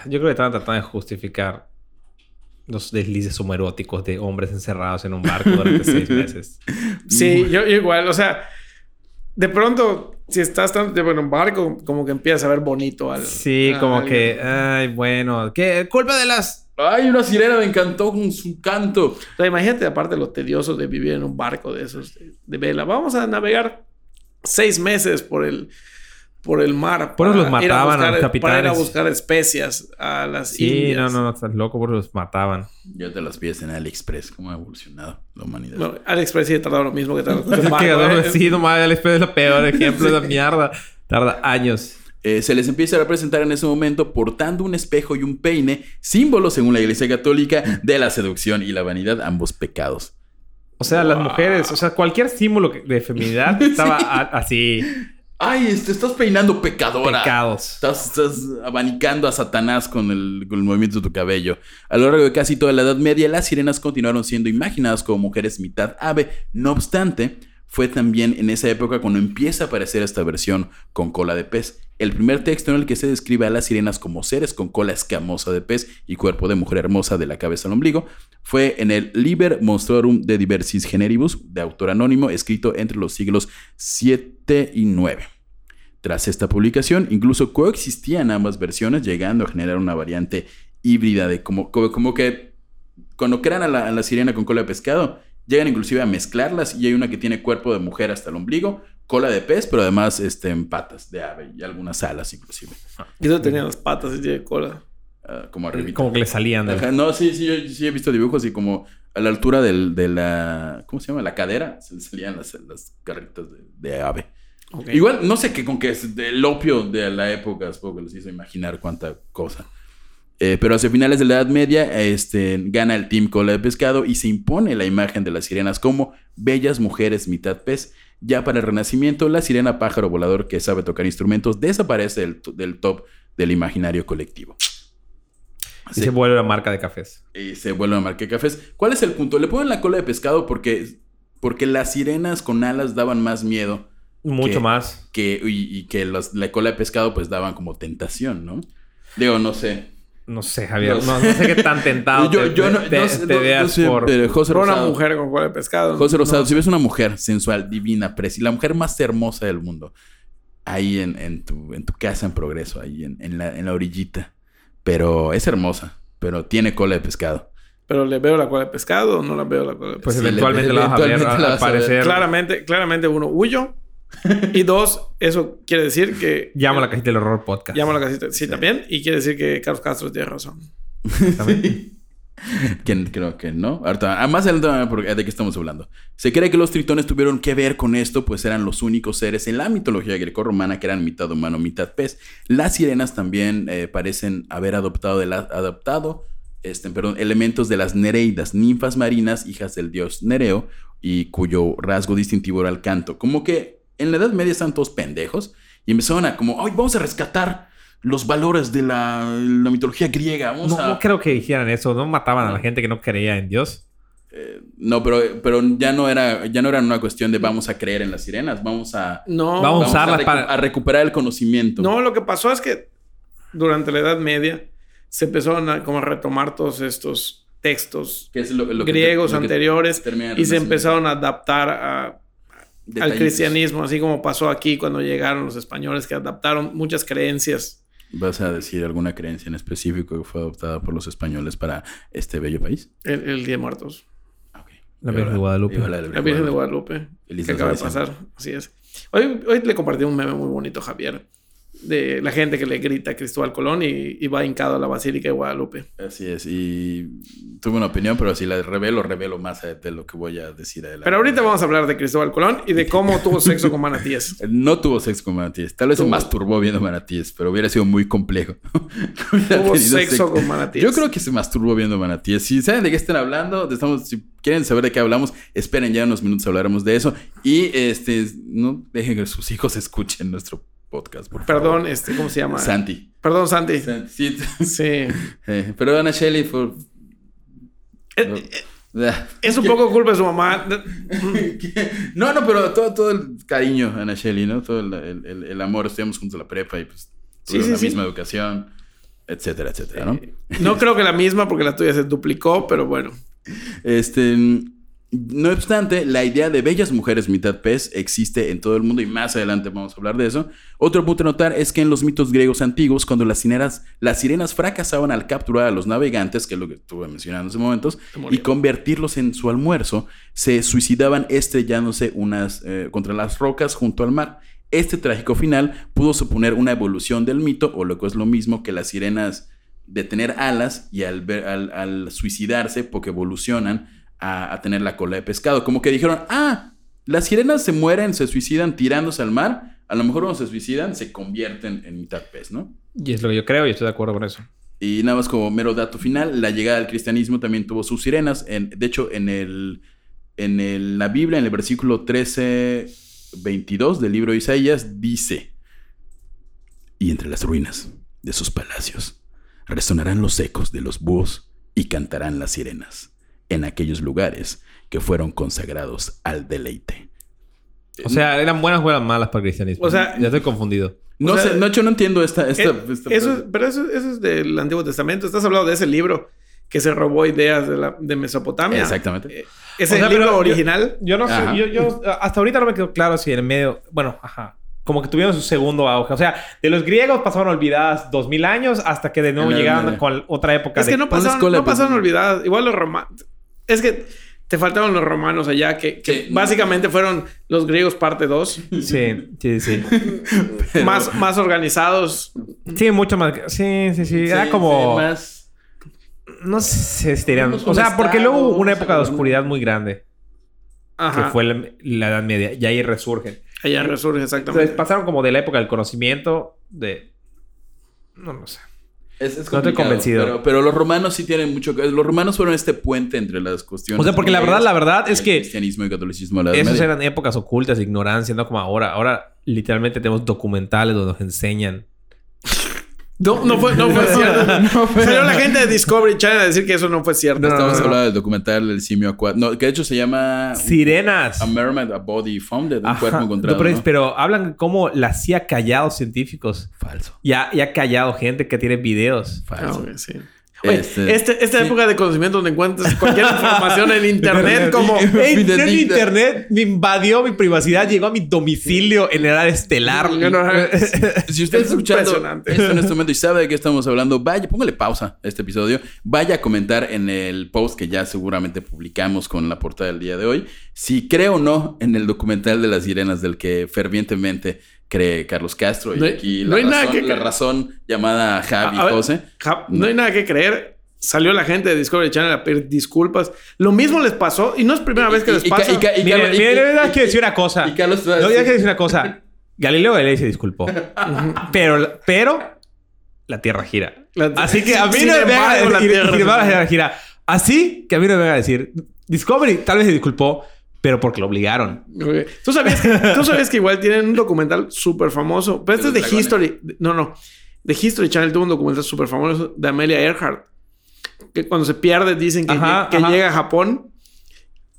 Yo creo que estaban tratando de justificar los deslices homoeróticos de hombres encerrados en un barco durante seis *laughs* meses. Sí, yo igual, o sea, de pronto, si estás en un barco, como que empiezas a ver bonito al. Sí, a como que. Ay, bueno. ¿Qué? Culpa de las. Ay, una sirena me encantó con su canto. O sea, imagínate, aparte, lo tedioso de vivir en un barco de esos de, de vela. Vamos a navegar seis meses por el, por el mar. Por eso los mataban a los buscar- Para ir a capitanes. buscar especias a las Sí, Indias. no, no, no. Estás loco porque los mataban. Ya te las pides en AliExpress. ¿Cómo ha evolucionado la humanidad? No, AliExpress sí ha tardado lo mismo que *laughs* no, ¿eh? sí, nomás el espejo es el peor ejemplo *laughs* de esa mierda. Tarda años. Eh, se les empieza a representar en ese momento portando un espejo y un peine, símbolos, según la Iglesia Católica, de la seducción y la vanidad, ambos pecados. O sea, las mujeres, o sea, cualquier símbolo de feminidad *laughs* estaba a- así. ¡Ay, te estás peinando pecadora! Pecados. Estás, estás abanicando a Satanás con el, con el movimiento de tu cabello. A lo largo de casi toda la Edad Media, las sirenas continuaron siendo imaginadas como mujeres mitad ave. No obstante, fue también en esa época cuando empieza a aparecer esta versión con cola de pez. El primer texto en el que se describe a las sirenas como seres con cola escamosa de pez y cuerpo de mujer hermosa de la cabeza al ombligo fue en el Liber Monstrorum de Diversis Generibus, de autor anónimo, escrito entre los siglos 7 y 9. Tras esta publicación, incluso coexistían ambas versiones, llegando a generar una variante híbrida de como, como, que cuando crean a la sirena con cola de pescado, llegan inclusive a mezclarlas y hay una que tiene cuerpo de mujer hasta el ombligo, cola de pez, pero además este, en patas de ave y algunas alas inclusive, Y eso tenía las patas y tiene cola. ah, como arriba. Como que le salían de no, sí, sí, yo sí he visto dibujos y como a la altura del, de la, ¿cómo se llama? La cadera, se le salían las, las garritas de, de ave. Igual, no sé qué con qué es el opio de la época, supongo que les hizo imaginar cuánta cosa. Eh, pero hacia finales de la Edad Media, este, gana el Team Cola de Pescado y se impone la imagen de las sirenas como bellas mujeres mitad pez. Ya para el Renacimiento, la sirena pájaro volador que sabe tocar instrumentos desaparece del, del top del imaginario colectivo. Y se vuelve la marca de cafés. Y se vuelve a marcar cafés. ¿Cuál es el punto? Le ponen la cola de pescado porque, porque las sirenas con alas daban más miedo Mucho más. que, y, y que los- la cola de pescado pues daban como tentación, ¿no? Digo, no sé. No sé, Javier. No sé. No, no sé qué tan tentado yo te, yo no, te- no sé, te no- no veas sé, por... pero José una Rosado, mujer con cola de pescado. José Rosado, No. si ves una mujer sensual, divina, preciosa, la mujer más hermosa del mundo, ahí en, en tu, en tu casa en progreso, ahí en, en la, en la orillita, pero es hermosa, pero tiene cola de pescado. Pero le veo la cola de pescado o no la veo la cola de pescado. Pues Sí, eventualmente le- la vas a ver eventualmente la al vas a ver. parecer. claramente, claramente uno huyo. Y dos, eso quiere decir que. Llamo a la cajita del horror podcast. Llamo a la casita. Sí, también. Y quiere decir que Carlos Castro tiene razón. Sí. *laughs* Que- creo que no. Ahorita, ah, más adelante van a ver por- de qué estamos hablando. Se cree que los tritones tuvieron que ver con esto, pues eran los únicos seres en la mitología grecorromana que eran mitad humano, mitad pez. Las sirenas también eh, parecen haber adoptado, de la- adoptado este, perdón, elementos de las nereidas, ninfas marinas, hijas del dios Nereo, y cuyo rasgo distintivo era el canto. Como que en la Edad Media estaban todos pendejos y empezaron a como, ay, vamos a rescatar los valores de la, la mitología griega. Vamos No, a... no creo que hicieran eso. No mataban a la gente que no creía en Dios. Eh, no, pero, pero ya no era ya no era una cuestión de vamos a creer en las sirenas, vamos a, No. Vamos a usarlas recu- para- a recuperar el conocimiento. No, lo que pasó es que durante la Edad Media se empezaron a como a retomar todos estos textos Que es lo- lo que- griegos lo anteriores y se empezaron a adaptar a, al cristianismo, así como pasó aquí cuando llegaron los españoles que adaptaron muchas creencias. ¿Vas a decir alguna creencia en específico que fue adoptada por los españoles para este bello país? El, el Día de Muertos. Ok. La Virgen de Guadalupe. La Virgen de Guadalupe. Feliz que acaba de pasar. Así es. Hoy, hoy le compartí un meme muy bonito a Javier. De la gente que le grita a Cristóbal Colón y, y va hincado a la Basílica de Guadalupe. Así es. Y tuve una opinión, pero si la revelo, revelo más de lo que voy a decir adelante. Pero ahorita vamos a hablar de Cristóbal Colón y de cómo *laughs* tuvo sexo con manatíes. No tuvo sexo con manatíes. Tal vez se masturbó viendo manatíes, pero hubiera sido muy complejo. *laughs* Tuvo sexo con manatíes. Yo creo que se masturbó viendo manatíes. Si saben de qué están hablando, estamos, si quieren saber de qué hablamos, esperen ya unos minutos hablaremos de eso. Y este, no dejen que sus hijos escuchen nuestro podcast, por favor. Perdón, este, ¿cómo se llama? Santi. Perdón, Santi. Santi, sí. Sí. *laughs* Eh, perdona, Shelly, por... Eh, eh, Es un poco culpa de su mamá. *laughs* No, no, pero todo, todo el cariño, Ana Shelly, ¿no? Todo el, el- el- el amor. Estudiamos juntos en la prepa y pues Sí, la misma educación, etcétera, etcétera, ¿no? No creo que la misma porque la tuya se duplicó, pero bueno. *laughs* Este, no obstante, la idea de bellas mujeres mitad pez existe en todo el mundo y más adelante vamos a hablar de eso. Otro punto a notar es que en los mitos griegos antiguos, cuando las sirenas, las sirenas fracasaban al capturar a los navegantes, que es lo que estuve mencionando hace momentos, y convertirlos en su almuerzo, se suicidaban estrellándose unas, eh, contra las rocas junto al mar. Este trágico final pudo suponer una evolución del mito, o lo que es lo mismo que las sirenas de tener alas y al, ver- al, al suicidarse, porque evolucionan a, a tener la cola de pescado. Como que dijeron, ah, las sirenas se mueren, se suicidan tirándose al mar, a lo mejor cuando se suicidan se convierten en mitad pez, ¿no? Y es lo que yo creo y estoy de acuerdo con eso. Y nada más como mero dato final, la llegada del cristianismo también tuvo sus sirenas. En- de hecho, en, el, en el- la Biblia, en el versículo 13, 22 del libro de Isaías, dice, y entre las ruinas de sus palacios resonarán los ecos de los búhos y cantarán las sirenas en aquellos lugares que fueron consagrados al deleite. O sea, ¿eran buenas o eran malas para el cristianismo? O sea- ya estoy confundido. No o sea, sé, no, yo no entiendo esta... esta, Eh, esta- eso, es- pero eso, eso es del Antiguo Testamento. Estás hablando de ese libro que se robó ideas de, la, de Mesopotamia. Exactamente. Eh, Ese O sea, libro pero original. Yo no sé, yo, yo hasta ahorita no me quedó claro si en medio, bueno, ajá, como que tuvieron su segundo auge. O sea, de los griegos pasaron olvidadas dos mil años hasta que de nuevo la- llegaron la- con otra época. Es de- que no pasaron, no pasaron olvidadas. Igual los romanos. Es que te faltaron los romanos allá, que, que Sí. básicamente fueron los griegos parte 2. Sí, sí, sí. *laughs* más, más organizados. Sí, mucho más. Sí, sí, sí. Era Sí, como. sí, más- No sé si dirían. O sea, porque luego hubo una época de oscuridad muy grande. Ajá. Que fue la, la Edad Media. Y ahí resurgen. Allá resurge Entonces exactamente. pasaron como de la época del conocimiento. De. No lo sé. Es, es No estoy convencido. Pero, pero los romanos sí tienen mucho que... Los romanos fueron este puente entre las cuestiones... O sea, porque la verdad, la verdad es que. cristianismo y catolicismo. La Esas eran épocas ocultas ignorancia, no como ahora. Ahora literalmente tenemos documentales donde nos enseñan. No, no fue, *laughs* no fue cierto. Salió la gente de Discovery Channel a decir que eso no fue cierto. No, no, Estamos no, no. hablando del documental del simio acuático. No, que de hecho se llama... Sirenas. A Mermaid, a Body Founded. Un Ajá. cuerpo encontrado, No, pero, ¿no? pero hablan cómo la CIA ha callado científicos. Falso. Y ha, y ha callado gente que tiene videos. Ah, Falso. ok, sí. Oye, Este- este, esta sí. época de conocimiento donde encuentras cualquier información en *laughs* internet como... *laughs* Ey, Fidedigna. el internet me invadió mi privacidad, llegó a mi domicilio en edad estelar. No- *laughs* Si usted Es está escuchando esto en este momento y sabe de qué estamos hablando, vaya, póngale pausa a este episodio. Vaya a comentar en el post que ya seguramente publicamos con la portada del día de hoy. Si cree o no en el documental de las sirenas del que fervientemente cree Carlos Castro. Y No hay- aquí no la, hay nada razón, que la creer. razón llamada Javi A ver, José. Ja- no hay nada que creer. Salió la gente de Discovery Channel a pedir disculpas. Lo mismo les pasó y no es primera vez que les Y- y- pasa. y- y- Miren, Carlos- y- miren, y- de verdad y- quiero decir una cosa. Y Carlos te va a No, decir- quiero decir una cosa. Galileo Galilei se disculpó. *laughs* pero, pero la Tierra gira. La- Así que a mí Sin no me vengan a decir. Así que a mí no me vengan a decir. Discovery tal vez se disculpó, pero porque lo obligaron. ¿Tú, sabías que, tú sabías que igual tienen un documental súper famoso. Pero este es de dragones. History. No, no. De History Channel tuvo un documental súper famoso de Amelia Earhart. Que cuando se pierde dicen que, Ajá, que ajá. llega a Japón.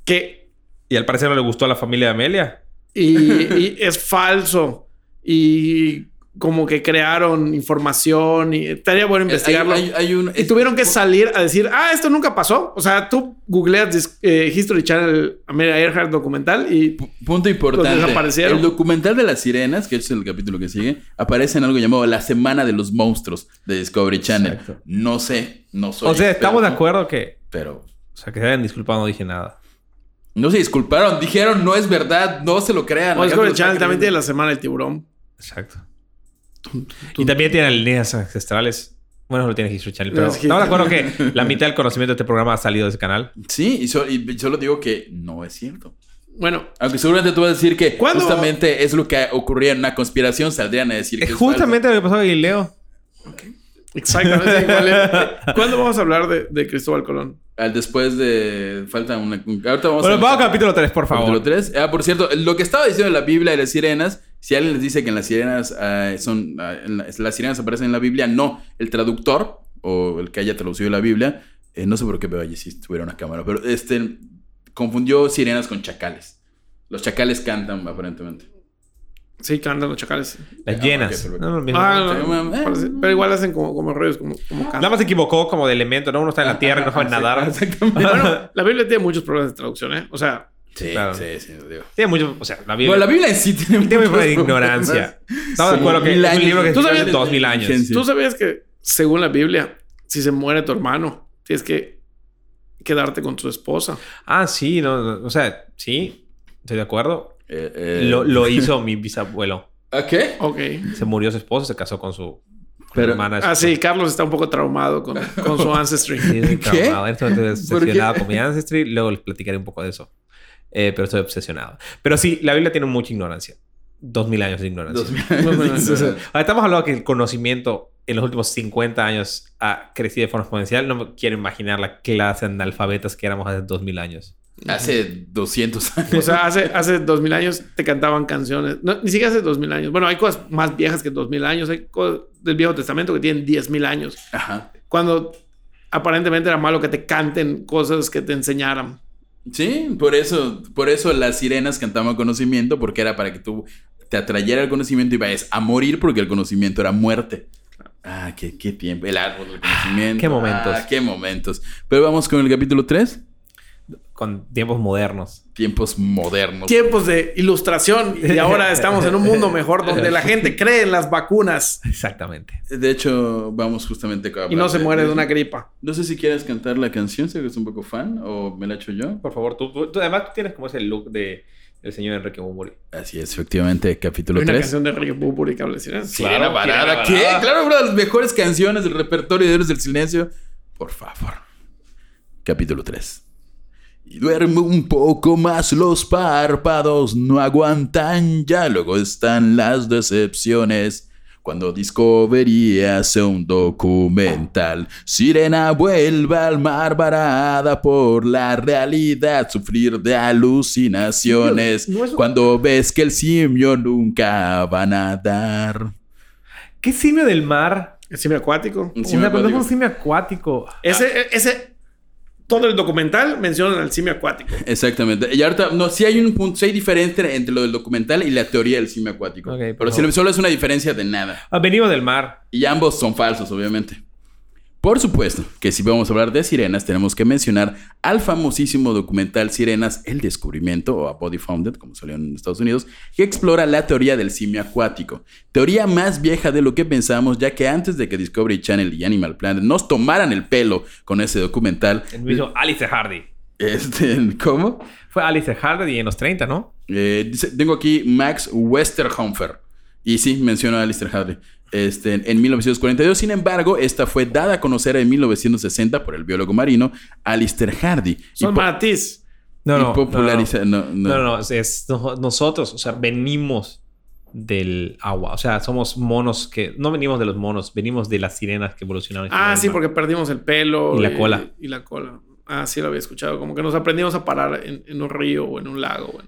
Que Y al parecer no le gustó a la familia de Amelia. y, y es falso. Y como que crearon información y estaría bueno investigarlo. Hay, hay- hay un- y tuvieron que salir a decir, ah, esto nunca pasó. O sea, tú googleas eh, History Channel Amelia Earhart documental y Punto importante. Desaparecieron. El documental de las sirenas, que es el capítulo que sigue, aparece en algo llamado La Semana de los Monstruos de Discovery Channel. Exacto. No sé, no soy. O sea, estamos de acuerdo que. Pero O sea, que se hayan disculpado, no dije nada. no se disculparon, dijeron no es verdad, no se lo crean. o Discovery Channel también tiene la semana del tiburón. Exacto. Y también tiene líneas ancestrales. Bueno, lo tiene History Channel, pero Es que- estamos de acuerdo *laughs* que la mitad del conocimiento de este programa ha salido de ese canal. Sí, y, so- y solo digo que no es cierto. Bueno, Aunque seguramente tú vas a decir que ¿Cuándo? justamente es lo que ocurría en una conspiración, saldrían a decir que Es es justamente lo que pasó a Galileo. Exactamente *laughs* igual. es- ¿Cuándo vamos a hablar de, de Cristóbal Colón? Al después de... Falta una... un- Ahorita vamos Bueno, a... vamos al capítulo 3, por favor. Capítulo 3. Ah, por cierto, lo que estaba diciendo de la Biblia y las sirenas, si alguien les dice que en las sirenas ah, son ah, en la- las sirenas aparecen en la Biblia, no. El traductor o el que haya traducido la Biblia, eh, no sé por qué veo allí si tuviera una cámara, pero este confundió sirenas con chacales. Los chacales cantan aparentemente. Sí, que andan los chacales. Las Ah, llenas. ok, perfecto. No, no, mismo. Ah, Sí, no, eh. parece- pero igual hacen como, como rollos, como, como Nada más se equivocó como de elemento, ¿no? Uno está en la *laughs* tierra y no sabe nadar. Exactamente. Bueno, la Biblia tiene muchos problemas de traducción, ¿eh? O sea, Sí, Claro. sí, sí, digo. Tiene mucho, o sea, la Biblia. Bueno, la Biblia sí tiene tiene muchos mucha problemas. ignorancia. Estamos de Sí, acuerdo que mil es un años. libro que ¿Tú se sabías- hace dos mil años. Sí. tú sabías que según la Biblia, si se muere tu hermano, tienes que quedarte con tu esposa. Ah, sí, no, no, o sea, sí, estoy de acuerdo. Eh, eh, Lo, lo hizo *laughs* mi bisabuelo. ¿A qué? Ok. Se murió su esposo, se casó con su Pero- hermana. Ah, sí, Carlos está un poco traumado con, con su *laughs* ancestry. Sí, estoy ¿Qué? traumado. Estoy ¿Por qué? obsesionado con mi ancestry. Luego les platicaré un poco de eso. Eh, pero estoy obsesionado. Pero sí, la Biblia tiene mucha ignorancia. Dos mil años de ignorancia. Dos mil años. años. Ahora, estamos hablando que el conocimiento en los últimos 50 años ha crecido de forma exponencial. No me quiero imaginar la clase de analfabetas que éramos hace 2000 años. Hace 200 *laughs* años. O sea, hace, hace dos mil años te cantaban canciones. No, ni siquiera hace dos mil años. Bueno, hay cosas más viejas que dos mil años. Hay cosas del Viejo Testamento que tienen diez mil años. Ajá. Cuando aparentemente era malo que te canten cosas que te enseñaran. Sí, por eso, por eso las sirenas cantaban conocimiento, porque era para que tú te atrayera el conocimiento y vayas a morir porque el conocimiento era muerte. Ah, qué, qué tiempo. El árbol del conocimiento. qué momentos. Ah, qué momentos. Pero vamos con el capítulo 3. Con tiempos modernos. Tiempos modernos. Tiempos de ilustración y ahora *laughs* estamos en un mundo mejor donde la gente cree en las vacunas Exactamente. De hecho, vamos justamente a y no se muere de una gripa. No sé si quieres cantar la canción, si eres un poco fan, o me la echo yo. Por favor, tú, tú- tú- además tú tienes como ese look de el señor Enrique Bumburi. Así es, efectivamente, capítulo una 3. canción de Enrique Buburi que habla de. Sirena Varada. Sirena ¿Qué? Claro, una de las mejores canciones del repertorio de Héroes del Silencio. Por favor. Capítulo 3. Y duerme un poco más los párpados, no aguantan ya, luego están las decepciones. Cuando Discovery hace un documental, Sirena vuelve al mar varada por la realidad, sufrir de alucinaciones. No es un- Cuando ves que el simio nunca va a nadar. ¿Qué simio del mar? El simio acuático. Un simio no es un simio acuático. Ese, ese, todo el documental mencionan al simio acuático. Exactamente. Y ahorita, no, sí hay un punto, sí hay diferencia entre lo del documental y la teoría del simio acuático. Ok, por Pero sí, solo es una diferencia de nada. Ah, venimos del mar. Y ambos son falsos, obviamente. Por supuesto que si vamos a hablar de sirenas, tenemos que mencionar al famosísimo documental Sirenas, el descubrimiento, o A Body Founded, como salió en Estados Unidos, que explora la teoría del simio acuático. Teoría más vieja de lo que pensamos, ya que antes de que Discovery Channel y Animal Planet nos tomaran el pelo con ese documental, El mismo Alistair Hardy. este, *laughs* ¿cómo? Fue Alistair Hardy en los 30, ¿no? Eh, tengo aquí Max Westerhofer. Y sí, menciono a Alistair Hardy. Este, en 1942, sin embargo, esta fue dada a conocer en 1960 por el biólogo marino Alistair Hardy. Son manatís. No, no. populariza- no, no. No, no, no. es- es no- nosotros, o sea, venimos del agua. O sea, somos monos que... No venimos de los monos, venimos de las sirenas que evolucionaron. Ah, sí, porque perdimos el pelo. Y la cola. Y la cola. Ah, sí, lo había escuchado. Como que nos aprendimos a parar en, en un río o en un lago.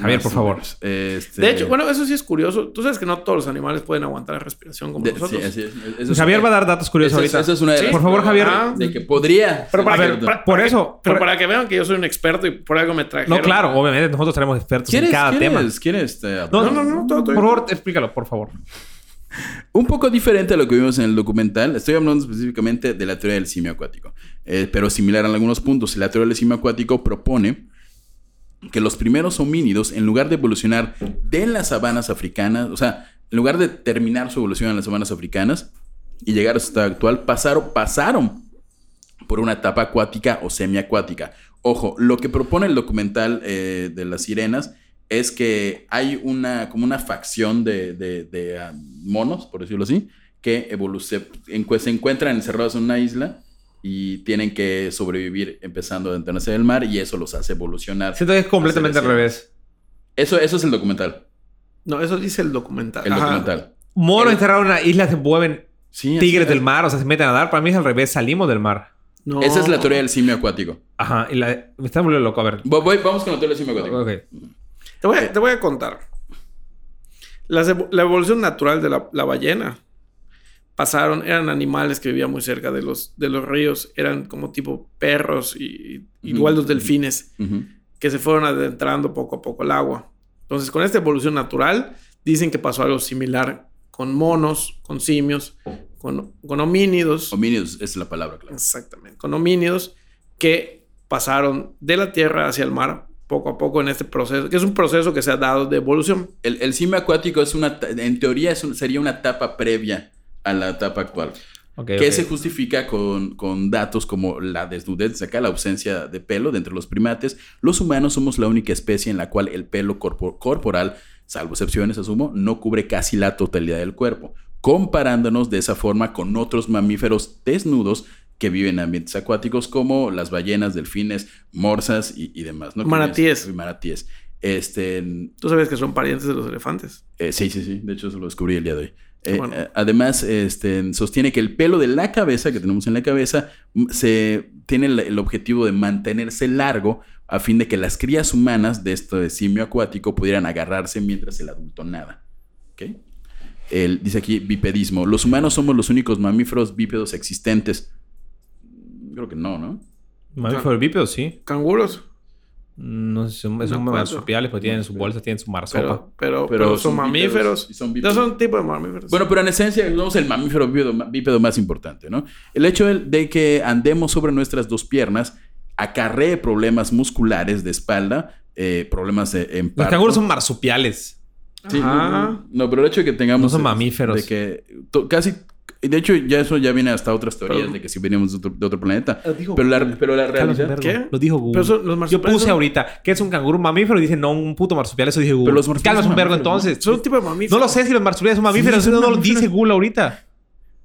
Javier, por favor. Este- De hecho, bueno, eso sí es curioso. Tú sabes que no todos los animales pueden aguantar la respiración como de- nosotros. sí, así es. Eso es- Javier va a dar datos curiosos eso es- ahorita. eso es una de Sí. las Por favor, Javier. Ah, De que podría. Pero para, que- para- Por eso. pero por- para que vean que yo soy un experto y por algo me trajeron. No, claro, obviamente nosotros tenemos expertos en ¿Quieres, cada tema. ¿Quieres, este, No, No, no, no, todo, todo. Por favor, explícalo, por favor. *laughs* Un poco diferente a lo que vimos en el documental. Estoy hablando específicamente de la teoría del simio acuático. Eh, pero similar en algunos puntos. La teoría del simio acuático propone que los primeros homínidos, en lugar de evolucionar de las sabanas africanas, o sea, en lugar de terminar su evolución en las sabanas africanas y llegar a su estado actual, pasaron, pasaron por una etapa acuática o semiacuática. Ojo, lo que propone el documental eh, de las sirenas es que hay una, como una facción de, de- de, ah, monos, por decirlo así, que encu- se encuentran encerrados en una isla y tienen que sobrevivir empezando a adentrarse del mar y eso los hace evolucionar. Siento que es completamente al revés. Eso, eso es el documental. No, eso dice el documental. El Ajá. documental. Mono El- encerrado en una isla se mueven Sí, tigres del mar, o sea, se meten a nadar. Para mí es al revés, salimos del mar. No. Esa es la teoría del simio acuático. Ajá, y la... me está volviendo loco, a ver. Voy- voy- vamos con la teoría del simio acuático. Ok. Te voy a, te voy a contar. Evo- la evolución natural de la, la ballena. Pasaron, eran animales que vivían muy cerca de los, de los ríos. Eran como tipo perros y igual los delfines que se fueron adentrando poco a poco al agua. Entonces, con esta evolución natural, dicen que pasó algo similar con monos, con simios, con, con homínidos. Homínidos es la palabra, claro. Exactamente. Con homínidos que pasaron de la tierra hacia el mar poco a poco en este proceso, que es un proceso que se ha dado de evolución. El, el simio acuático es una, en teoría es un- sería una etapa previa a la etapa actual. Ok, que se justifica con, con datos como la desnudez, acá la ausencia de pelo de entre los primates. Los humanos somos la única especie en la cual el pelo corpo- corporal, salvo excepciones, asumo, no cubre casi la totalidad del cuerpo, comparándonos de esa forma con otros mamíferos desnudos que viven en ambientes acuáticos como las ballenas, delfines, morsas y, y demás. ¿no? Manatíes. es- Manatíes. Este, Tú sabes que son parientes de los elefantes. eh, sí, sí, sí. De hecho, eso lo descubrí el día de hoy. Eh, Bueno. además, este, sostiene que el pelo de la cabeza que tenemos en la cabeza mm, se tiene el, el objetivo de mantenerse largo a fin de que las crías humanas de este simio acuático pudieran agarrarse mientras el adulto nada. ¿Ok? El- dice aquí bipedismo. Los humanos somos los únicos mamíferos bípedos existentes. Creo que no, ¿no? Mamífero bípedo, sí. Canguros. No sé, son, son marsupiales, pues tienen No, su pero- bolsa, tienen su marsopa. Pero, pero, Pero pero son, son mamíferos. y son no son tipo de mamíferos. Bueno, pero en esencia somos el mamífero bípedo, bípedo más importante, ¿no? El hecho de, que andemos sobre nuestras dos piernas acarree problemas musculares de espalda, eh, problemas de, en Los parto. canguros son marsupiales. Sí, no, pero el hecho de que tengamos... No son mamíferos. De que casi... De hecho, ya eso ya viene hasta otras teorías Pero- de que si venimos de otro, de otro planeta. Lo dijo Pero la, pero la realidad... ¿Qué? Lo dijo Google. Pero son- los Yo puse son- ahorita que es un canguro mamífero y dice no, un puto marsupial. Eso dije Google. Pero los marsupiales Calmas son un vergo entonces. son un tipo de mamíferos. No lo sé si los marsupiales son mamíferos. Sí, eso no lo dice Google ahorita.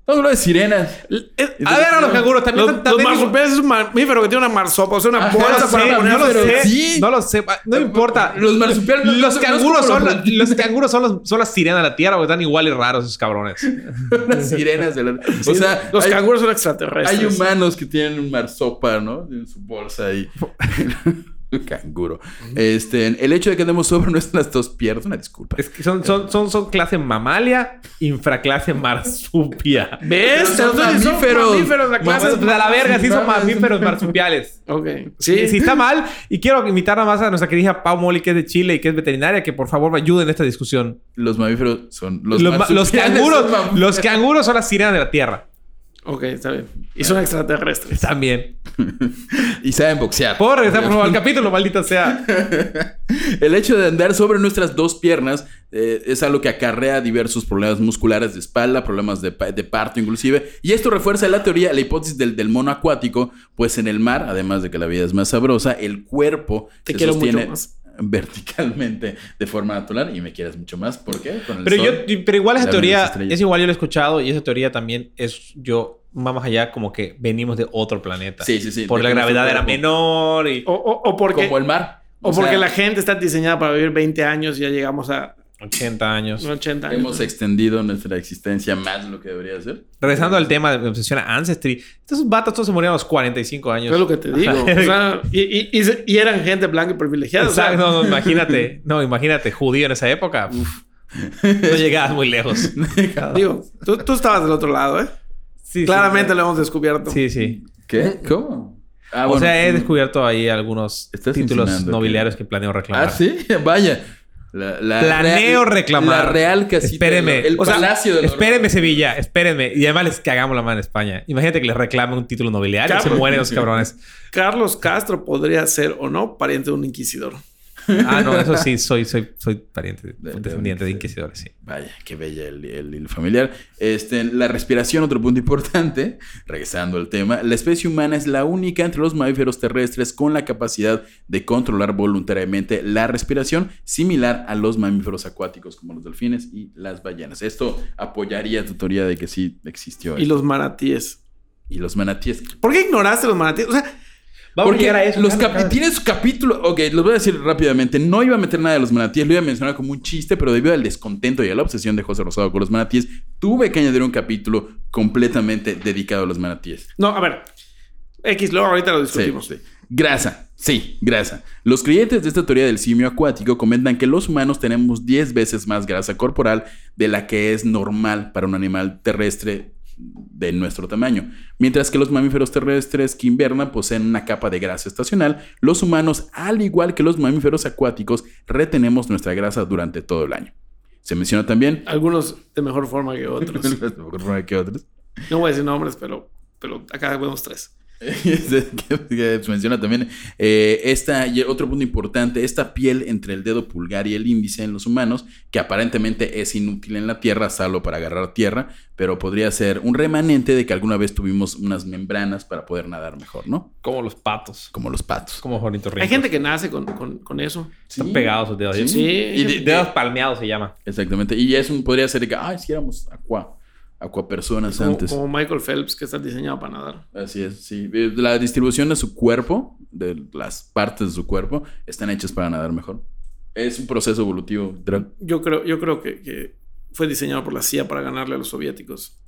No, hablo de sirenas. Eh, A ver, a los canguros también. Los, también los marsupiales es un mamífero que tiene una marsopa, o sea, una bolsa No lo para sé, poner no lo sé. Sí. No lo sé. No importa. Los marsupiales no- Los no- no canguros son, los- la- los canguros son, los- son las sirenas de la tierra, porque están igual y raros esos cabrones. *laughs* Las sirenas de la... O sea, los hay- canguros son extraterrestres. Hay humanos que tienen un marsopa, ¿no? En su bolsa ahí. *laughs* *laughs* Canguro. Este, el hecho de que andemos sobre nuestras dos piernas, una disculpa. Es que son, son, son, son clase mamalia, infraclase marsupia. *laughs* ¿Ves? Son diciendo, mamíferos. mamíferos. La clase a la verga, sí son mamíferos marsupiales. Ok. Sí. Sí. sí está mal. Y quiero invitar nada más a nuestra querida Pau Moli, que es de Chile y que es veterinaria, que por favor me ayude en esta discusión. Los mamíferos son los, Los, los canguros, son los canguros son las sirenas de la tierra. Ok, está bien. Y son extraterrestres. También. *laughs* Y saben boxear. Puedo regresar por favor *laughs* al capítulo, maldita sea. El hecho de andar sobre nuestras dos piernas eh, es algo que acarrea diversos problemas musculares de espalda, problemas de, pa- de parto inclusive. Y esto refuerza la teoría, la hipótesis del, del mono acuático, pues en el mar, además de que la vida es más sabrosa, el cuerpo Te se quiero mucho sostiene más. *laughs* verticalmente de forma natural y me quieres mucho más. ¿Por qué? Con el Pero, sol. yo, pero igual esa teoría es igual, yo lo he escuchado y esa teoría también es yo más allá como que venimos de otro planeta. Sí, sí, sí. Por la gravedad era menor y O, o, o porque, Como el mar. o O porque la gente está diseñada para vivir 20 años y ya llegamos a 80 años. 80 años. Hemos extendido nuestra existencia más de lo que debería ser. Regresando al tema de me obsesiona Ancestry. Estos vatos todos se murieron a los 45 años. Es lo que te digo. O sea, y, y- y se- y eran gente blanca y privilegiada. o sea, Exacto, no, no, imagínate. *laughs* No, imagínate, judío en esa época. uf, no llegabas muy lejos. *laughs* digo, tú, tú estabas del otro lado, ¿eh? Sí, sí, Claramente lo hemos descubierto. Sí, sí. ¿Qué? ¿Cómo? Ah, o bueno. sea, he descubierto ahí algunos títulos nobiliarios que- que planeo reclamar. Ah, sí, vaya. La, la Planeo real- reclamar. La real casita. Espéreme. El O sea, palacio de Espérenme, Sevilla, espérenme. Y además les cagamos la mano en España. Imagínate que les reclame un título nobiliario. Se Carlos. mueren los cabrones. Carlos Castro podría ser o no pariente de un inquisidor. Ah, no, eso sí, *laughs* soy, soy, soy pariente, De- de- descendiente de inquisidores, sí. Vaya, qué bella el, el hilo familiar. Este, la respiración, otro punto importante, regresando al tema, la especie humana es la única entre los mamíferos terrestres con la capacidad de controlar voluntariamente la respiración, similar a los mamíferos acuáticos como los delfines y las ballenas. Esto apoyaría tu teoría de que sí existió. Y los manatíes. y los manatíes. ¿Por qué ignoraste los manatíes? O sea, Vamos Porque a llegar a eso. los tiene su capítulo. Ok, los voy a decir rápidamente. No iba a meter nada de los manatíes, lo iba a mencionar como un chiste, pero debido al descontento y a la obsesión de José Rosado con los manatíes, tuve que añadir un capítulo completamente dedicado a los manatíes. no, a ver. X, luego ahorita lo Sí, discutimos. sí. Grasa, sí, grasa. Los creyentes de esta teoría del simio acuático comentan que los humanos tenemos 10 veces más grasa corporal de la que es normal para un animal terrestre de nuestro tamaño. Mientras que los mamíferos terrestres que invernan poseen una capa de grasa estacional, los humanos, al igual que los mamíferos acuáticos, retenemos nuestra grasa durante todo el año. Se menciona también... Algunos de mejor forma que *laughs* otros. que otros. No voy a decir nombres, pero, pero acá vemos tres. *laughs* que, menciona también eh, esta y otro punto importante esta piel entre el dedo pulgar y el índice en los humanos que aparentemente es inútil en la tierra salvo para agarrar tierra pero podría ser un remanente de que alguna vez tuvimos unas membranas para poder nadar mejor no Como los patos. como los patos Como ornitorrincos. Hay gente que nace con, con, con eso. Están pegados sus dedos. Sí. Sí. y de- de- Dedos palmeados se llama. exactamente y es un podría ser que ay si éramos aqua aquapersonas Como, antes como Michael Phelps, que está diseñado para nadar. Así es, sí. Eh, La distribución de su cuerpo, de las partes de su cuerpo, están hechas para nadar mejor. Es un proceso evolutivo. Yo creo, yo creo que, que fue diseñado por la CIA para ganarle a los soviéticos.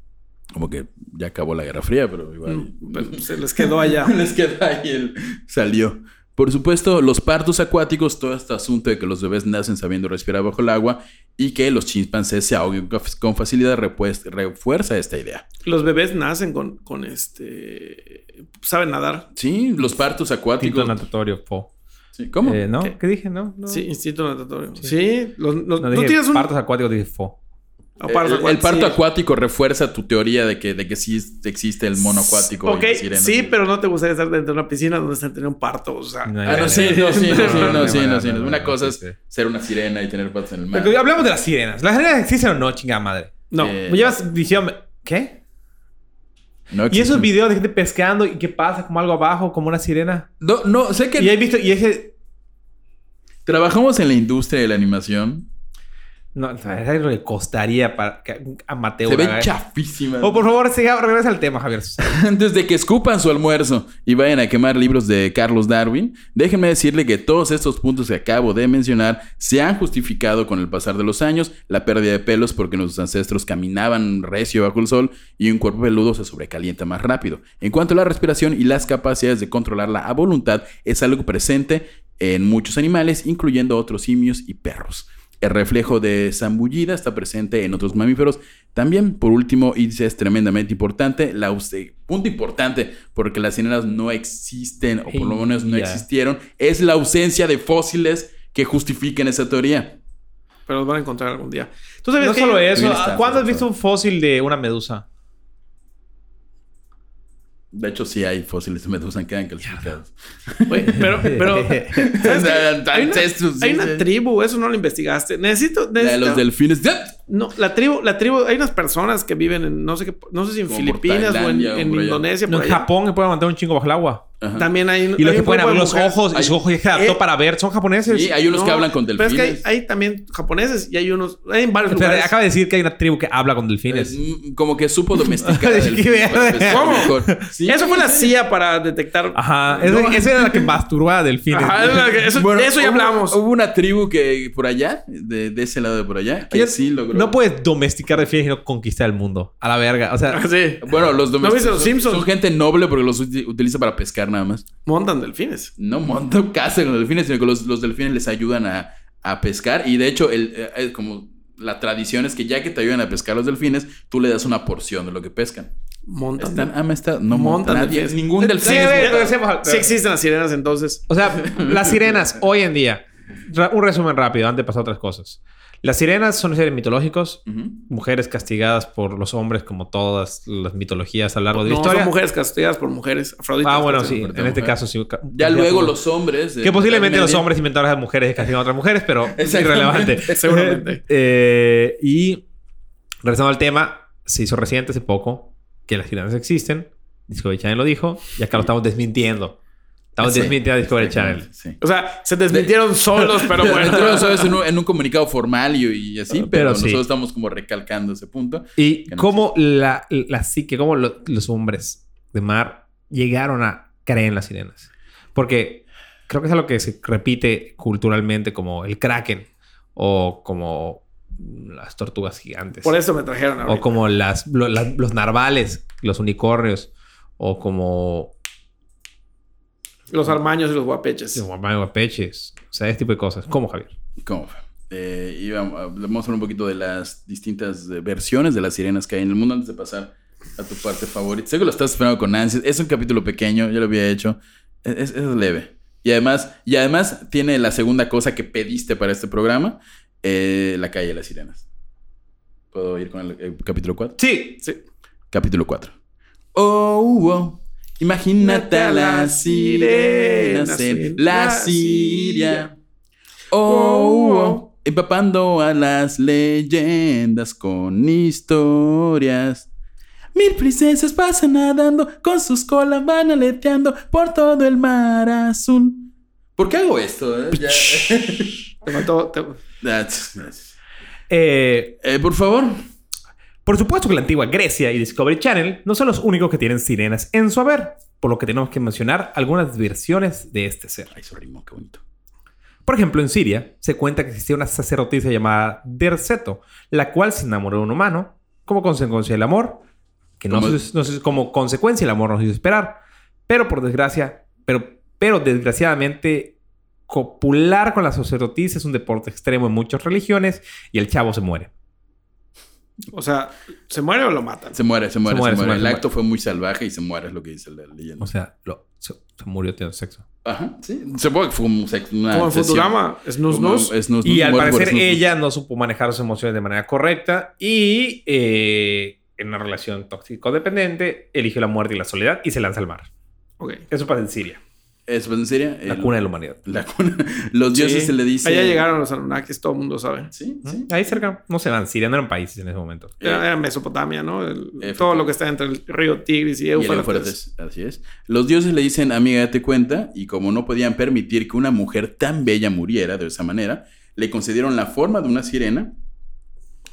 Como que ya acabó la Guerra Fría, pero igual. Mm, pero se les quedó allá. *laughs* Les queda ahí el. Salió. Por supuesto, los partos acuáticos, todo este asunto de que los bebés nacen sabiendo respirar bajo el agua y que los chimpancés se ahoguen con- facilidad refuerza esta idea. Los bebés nacen con, con este. Saben nadar. Sí, los partos acuáticos. natatorio, po. Sí, ¿Cómo? Eh, ¿No? ¿Qué? ¿Qué? dije? No. no. Sí, instinto natatorio. Sí. los- los- No, tienes un. partos acuáticos, dije fo. El, parto sí. acuático refuerza tu teoría de que, de que sí existe el mono acuático. y Ok, la sirena. sí, pero no te gustaría estar dentro de una piscina donde están teniendo un parto. O sea, No, Ah, *laughs* no, sí, no, sí, no, sí, no, sí. Una cosa es ser una sirena y tener patas en el mar. Hablamos de las sirenas. ¿Las sirenas existen o no, chingada madre? no. Eh, Me llevas diciendo... ¿Qué? No ¿Y esos videos de gente pescando y qué pasa? Como algo abajo, como una sirena. No, no, sé que Y he visto... Y ese... trabajamos en la industria de la animación. No, ¿sabes lo que costaría para que un amateur Se ve haga eso? chafísima. Oh, por favor, siga, regresa al tema, Javier. *laughs* Antes de que escupan su almuerzo y vayan a quemar libros de Carlos Darwin, déjenme decirle que todos estos puntos que acabo de mencionar se han justificado con el pasar de los años, la pérdida de pelos porque nuestros ancestros caminaban recio bajo el sol y un cuerpo peludo se sobrecalienta más rápido. En cuanto a la respiración y las capacidades de controlarla a voluntad, es algo presente en muchos animales, incluyendo otros simios y perros. El reflejo de zambullida está presente en otros mamíferos. También, por último, y es tremendamente importante, la punto importante, porque las sirenas no existen, o por lo menos no existieron, es la ausencia de fósiles que justifiquen esa teoría. Pero los van a encontrar algún día. ¿Tú sabes No que- solo eso. ¿Cuándo has visto un fósil de una medusa? De hecho, sí hay fósiles de medusa que quedan calcificados. Güey, pero, pero *laughs* hay una, hay tribu, eso no lo investigaste. Necesito, La de necesito- los delfines. No, la tribu, la tribu, hay unas personas que viven en, no sé qué, no sé si en Como Filipinas o en, por. Indonesia. No, por en allá. Japón que pueden mantener un chingo bajo el agua. Ajá. También hay. Y los hay que pueden abrir los mujeres- ojos y sus ojos se adaptó Eh, para ver. Son japoneses. Sí, hay unos que hablan con Pero es delfines. que hay, hay también japoneses y hay unos, hay en varios lugares. acaba de decir que hay una tribu que habla con delfines. Como que supo domesticar *laughs* delfines ¿Cómo? Sí, Eso fue la. CIA para detectar. Ajá. Esa, No. esa era la que masturbaba a delfines. Ajá, es la que- eso, Bueno, de eso ya hubo- hablamos. Hubo una tribu que por allá, de, de ese lado de por allá, que sí logró. No puedes domesticar delfines y no conquistar el mundo. A la verga. O sea, Ah, sí. Bueno, los ¿No domésticos los son- Simpsons? son gente noble porque los uti- utiliza para pescar nada más. Montan delfines. No montan casa con los delfines, sino que los, los delfines les ayudan a, a pescar. Y de hecho, el, eh, eh, como la tradición es que ya que te ayudan a pescar los delfines, tú le das una porción de lo que pescan. Montan. Están, ah, me está, no Montan montan nadie, delfines. ningún Sí, delfín. es- al- Sí existen las sirenas entonces. O sea, *laughs* las sirenas hoy en día. Un resumen rápido antes de pasar a otras cosas. Las sirenas son seres mitológicos, mujeres castigadas por los hombres como todas las mitologías a lo largo de la No, historia. son mujeres castigadas por mujeres. Afrodita. Ah, bueno, sí, en este caso sí. Ya luego los hombres. Que posiblemente los hombres inventaron a las mujeres y castigan a otras mujeres, pero *laughs* es irrelevante. *laughs* Seguramente. *laughs* Eh, y regresando al tema, se hizo reciente hace poco que las sirenas existen. Discovery Channel lo dijo y acá lo estamos desmintiendo. Estamos Sí, desmintiendo a Discovery Channel. Sí. O sea, se desmintieron solos, pero bueno. Pero eso es en un, en un comunicado formal y, y así, pero, Pero sí. nosotros estamos como recalcando ese punto. Y no cómo la, la psique, cómo lo- los hombres de mar llegaron a creer en las sirenas. Porque creo que es algo que se repite culturalmente como el kraken o como las tortugas gigantes. Por eso me trajeron O ahorita. como las, lo- las- los narvales, los unicornios. O como Los armaños y los guapeches. los guapeches. O sea, ese tipo de cosas. ¿Cómo, Javier? ¿Cómo fue? Eh, y vamos, vamos a hablar un poquito de las distintas versiones de las sirenas que hay en el mundo antes de pasar a tu parte favorita. Sé que lo estás esperando con ansias. Es un capítulo pequeño, ya lo había hecho. Es, es- es leve. Y además, y además tiene la segunda cosa que pediste para este programa, eh, la calle de las sirenas. ¿Puedo ir con el, el capítulo 4? Sí. Sí. Capítulo 4. Oh, oh, imagínate a las sirenas en la Siria. Oh, oh, empapando a las leyendas con historias. Mil princesas pasan nadando, con sus colas van aleteando por todo el mar azul. ¿Por qué hago esto? eh? Ya- *laughs* Te faltó. te- That's- that's- Eh, Eh, por favor. Por supuesto que la antigua Grecia y Discovery Channel no son los únicos que tienen sirenas en su haber, por lo que tenemos que mencionar algunas versiones de este ser. Ay, rimó, qué bonito. Por ejemplo, en Siria se cuenta que existía una sacerdotisa llamada Derceto, la cual se enamoró de un humano como consecuencia del amor, que no, Como- se- no se- como consecuencia el amor nos hizo esperar, pero por desgracia, pero, pero desgraciadamente copular con la sacerdotisa es un deporte extremo en muchas religiones y el chavo se muere. O sea, ¿se muere o lo matan? Se muere, se muere, se muere. muere, se muere, El se acto fue muy salvaje y se muere, es lo que dice la leyenda. O sea, lo- se, se murió teniendo sexo. Ajá, sí. Supongo que fue como sex- una Como en. Futurama. Snus Como- Snus. es snus, Y al parecer ella no supo manejar sus emociones de manera correcta y eh, en una relación tóxico-dependiente eligió la muerte y la soledad y se lanza al mar. Ok. Eso pasa en Siria, ¿Es en serio? la El- cuna de la humanidad. la cuna. Los dioses Sí. se le dice. Allá llegaron los Anunnakis, todo el mundo sabe. Sí, sí. Ahí cerca, no se van, Siria no eran países en ese momento. Era, era Mesopotamia, ¿no? El- todo lo que está entre el río Tigris y Y Éufrates. Éufrates, así es. Los dioses le dicen, amiga, date cuenta, y como no podían permitir que una mujer tan bella muriera de esa manera, le concedieron la forma de una sirena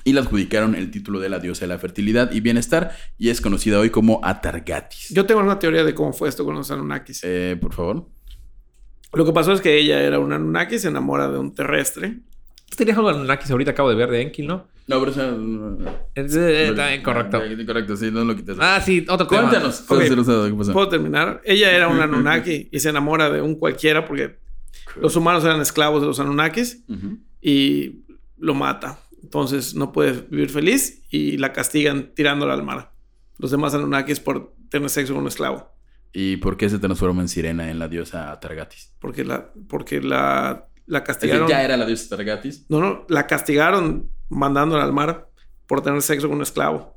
y le adjudicaron el título de la diosa de la fertilidad y bienestar, y es conocida hoy como Atargatis. Yo tengo una teoría de cómo fue esto con los Anunnakis. Eh, por favor. Lo que pasó es que ella era una Anunnaki, se enamora de un terrestre. Tenías algo de Anunnakis ahorita acabo de ver de Enki, ¿no? No, pero eso... no. Es- eh, Está incorrecto. Eh, Incorrecto, sí, no lo quites. Ah, sí, otro tema. Cuéntanos. Ok. ¿qué pasó? ¿Puedo terminar? Ella era una *laughs* Anunnaki y se enamora de un cualquiera porque los humanos eran esclavos de los Anunnakis Ujú. y lo mata. Entonces no puede vivir feliz y la castigan tirándola al mar. Los demás Anunnakis por tener sexo con un esclavo. ¿Y por qué se transforma en sirena en la diosa Atargatis? Porque la, porque la, la Es que castigaron. ya era la diosa Atargatis. No, no, la castigaron mandándola al mar por tener sexo con un esclavo.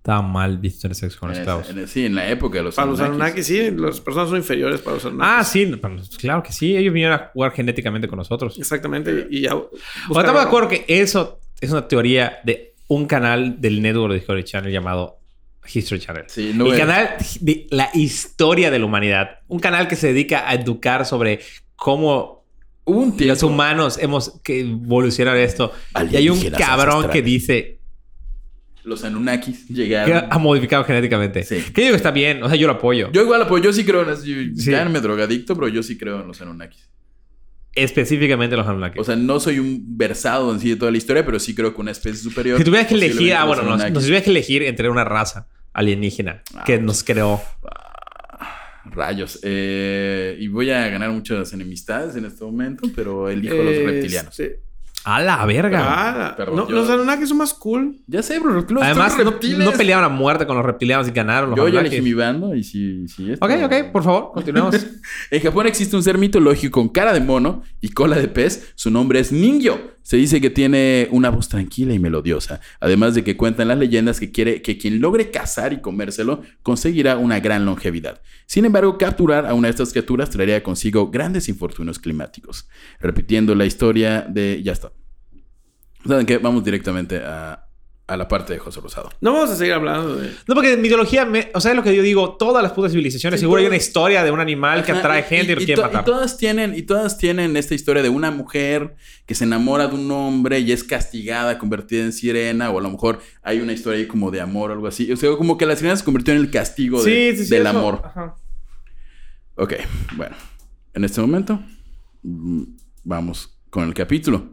Estaba mal visto el sexo con En esclavos. en- sí, en la época de los Para los Anunnakis. Anunnakis, sí, las personas son inferiores para los Anunnakis. Ah, sí, claro que sí. Ellos vinieron a jugar genéticamente con nosotros. Exactamente. Y ya. O sea, estamos de acuerdo que eso es una teoría de un canal del network de Discovery Channel llamado History Channel. Sí, no el es- canal de la historia de la humanidad. Un canal que se dedica a educar sobre cómo un los humanos hemos que evolucionar esto. Y hay un cabrón que dice Los Anunnakis que llegaron. ha modificado genéticamente. Sí. Que digo que está bien. O sea, yo lo apoyo. Yo igual apoyo, yo sí creo en las... yo- Sí. Llámenme drogadicto, pero yo sí creo en los Anunnakis. Específicamente los Anunnakis. O sea, no soy un versado en sí de toda la historia, pero sí creo que una especie superior... si tuvieras que elegir, ah, bueno, no, Anunnakis. no, si tuvieras que elegir entre una raza alienígena Ah, que pues. nos creó. Rayos. Eh, y voy a ganar muchas enemistades en este momento, pero elijo a los Este, reptilianos. A la verga. Ah, Perdón, no, yo- los Anunnakis son más cool. Ya sé, bro. Los Además, no, no pelearon a muerte con los reptilianos y ganaron los Yo ya elegí mi bando y sí, sí esto- Ok, ok, por favor, continuemos. *laughs* En Japón existe un ser mitológico con cara de mono y cola de pez. Su nombre es Ningyo Se dice que tiene una voz tranquila y melodiosa, además de que cuentan las leyendas que quiere que quien logre cazar y comérselo conseguirá una gran longevidad. Sin embargo, capturar a una de estas criaturas traería consigo grandes infortunios climáticos. Repitiendo la historia de... Ya está. ¿Saben qué? Vamos directamente a, a la parte de José Rosado. No vamos a seguir hablando de. No, porque en mitología, me- o sea, es lo que yo digo, todas las putas civilizaciones, Sí, seguro hay una historia de un animal que Ajá, atrae gente y, lo quiere to- matar. y todas tienen, y todas tienen esta historia de una mujer que se enamora de un hombre y es castigada, convertida en sirena, o a lo mejor hay una historia ahí como de amor o algo así. O sea, como que la sirena se convirtió en el castigo de- Sí, sí, sí, del eso- amor. ajá. Ok, bueno. En este momento, mm, vamos con el capítulo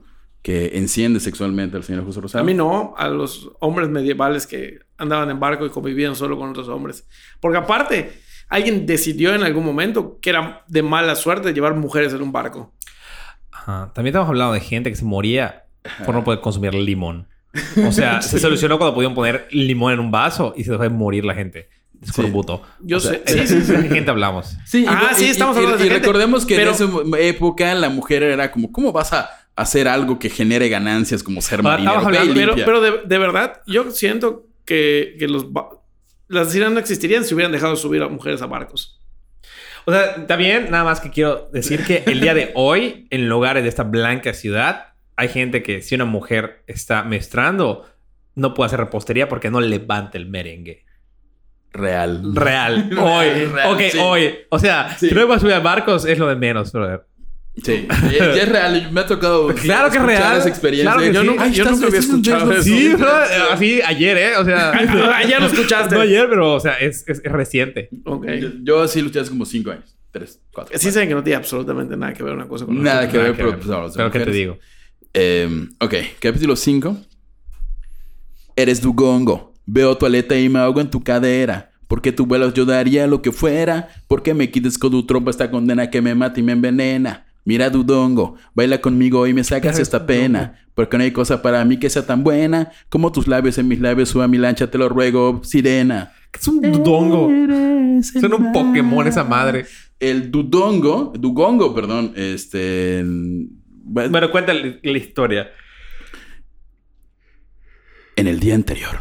que enciende sexualmente al señor José Rosado. A mí no, a los hombres medievales que andaban en barco y convivían solo con otros hombres. Porque aparte, alguien decidió en algún momento que era de mala suerte llevar mujeres en un barco. Ajá. También estamos hablando de gente que se moría por no poder consumir limón. *laughs* O sea, se solucionó cuando pudieron poner limón en un vaso y se dejó de morir la gente. Es Sí. Yo O sea, sé. Sí, sí, ¿De sí. qué gente hablamos? Sí, Ah, sí, estamos hablando de y esa gente. recordemos que Pero- en esa época la mujer era como, ¿cómo vas a hacer algo que genere ganancias como ser Ahora, marinero? hablando- Pero, pero de, de verdad, yo siento que, que los las sirenas no existirían si hubieran dejado subir a mujeres a barcos. O sea, también nada más que quiero decir que el día de *laughs* hoy, en lugares de esta blanca ciudad, hay gente que si una mujer está menstruando, no puede hacer repostería porque no levanta el merengue. Real. Real. *laughs* Hoy. Real, ok, sí. hoy. O sea, Sí. puedas subir a barcos es lo de menos, brother. Sí, ya ya es real. Me ha tocado Claro que es real. esa experiencia. Claro que yo sí. nunca, Ay, yo nunca había escuchado eso. Sí, bro. Así ayer, ¿eh? O sea... *laughs* Ayer lo escuchaste. no ayer, pero, o sea, es, es- es reciente. Ok. Yo, yo sí luché hace como cinco años. Tres, cuatro. Sí saben que no tiene absolutamente nada que ver una cosa con la Nada otra. que ver, Nada pero ver. pues de Pero ¿qué te digo? Eh, ok, capítulo 5. Eres Dugongo. Veo tu aleta y me ahogo en tu cadera. Porque tu vuelas yo daría lo que fuera. Porque me quites con tu trompa esta condena que me mata y me envenena. Mira Dudongo, baila conmigo y me sacas esta pena. Porque no hay cosa para mí que sea tan buena como tus labios en mis labios. Suba mi lancha, te lo ruego, sirena. Es un dudongo. Suena un. Pokémon esa madre. El Dudongo, Dugongo, perdón, este. bueno, la la historia. En el día anterior,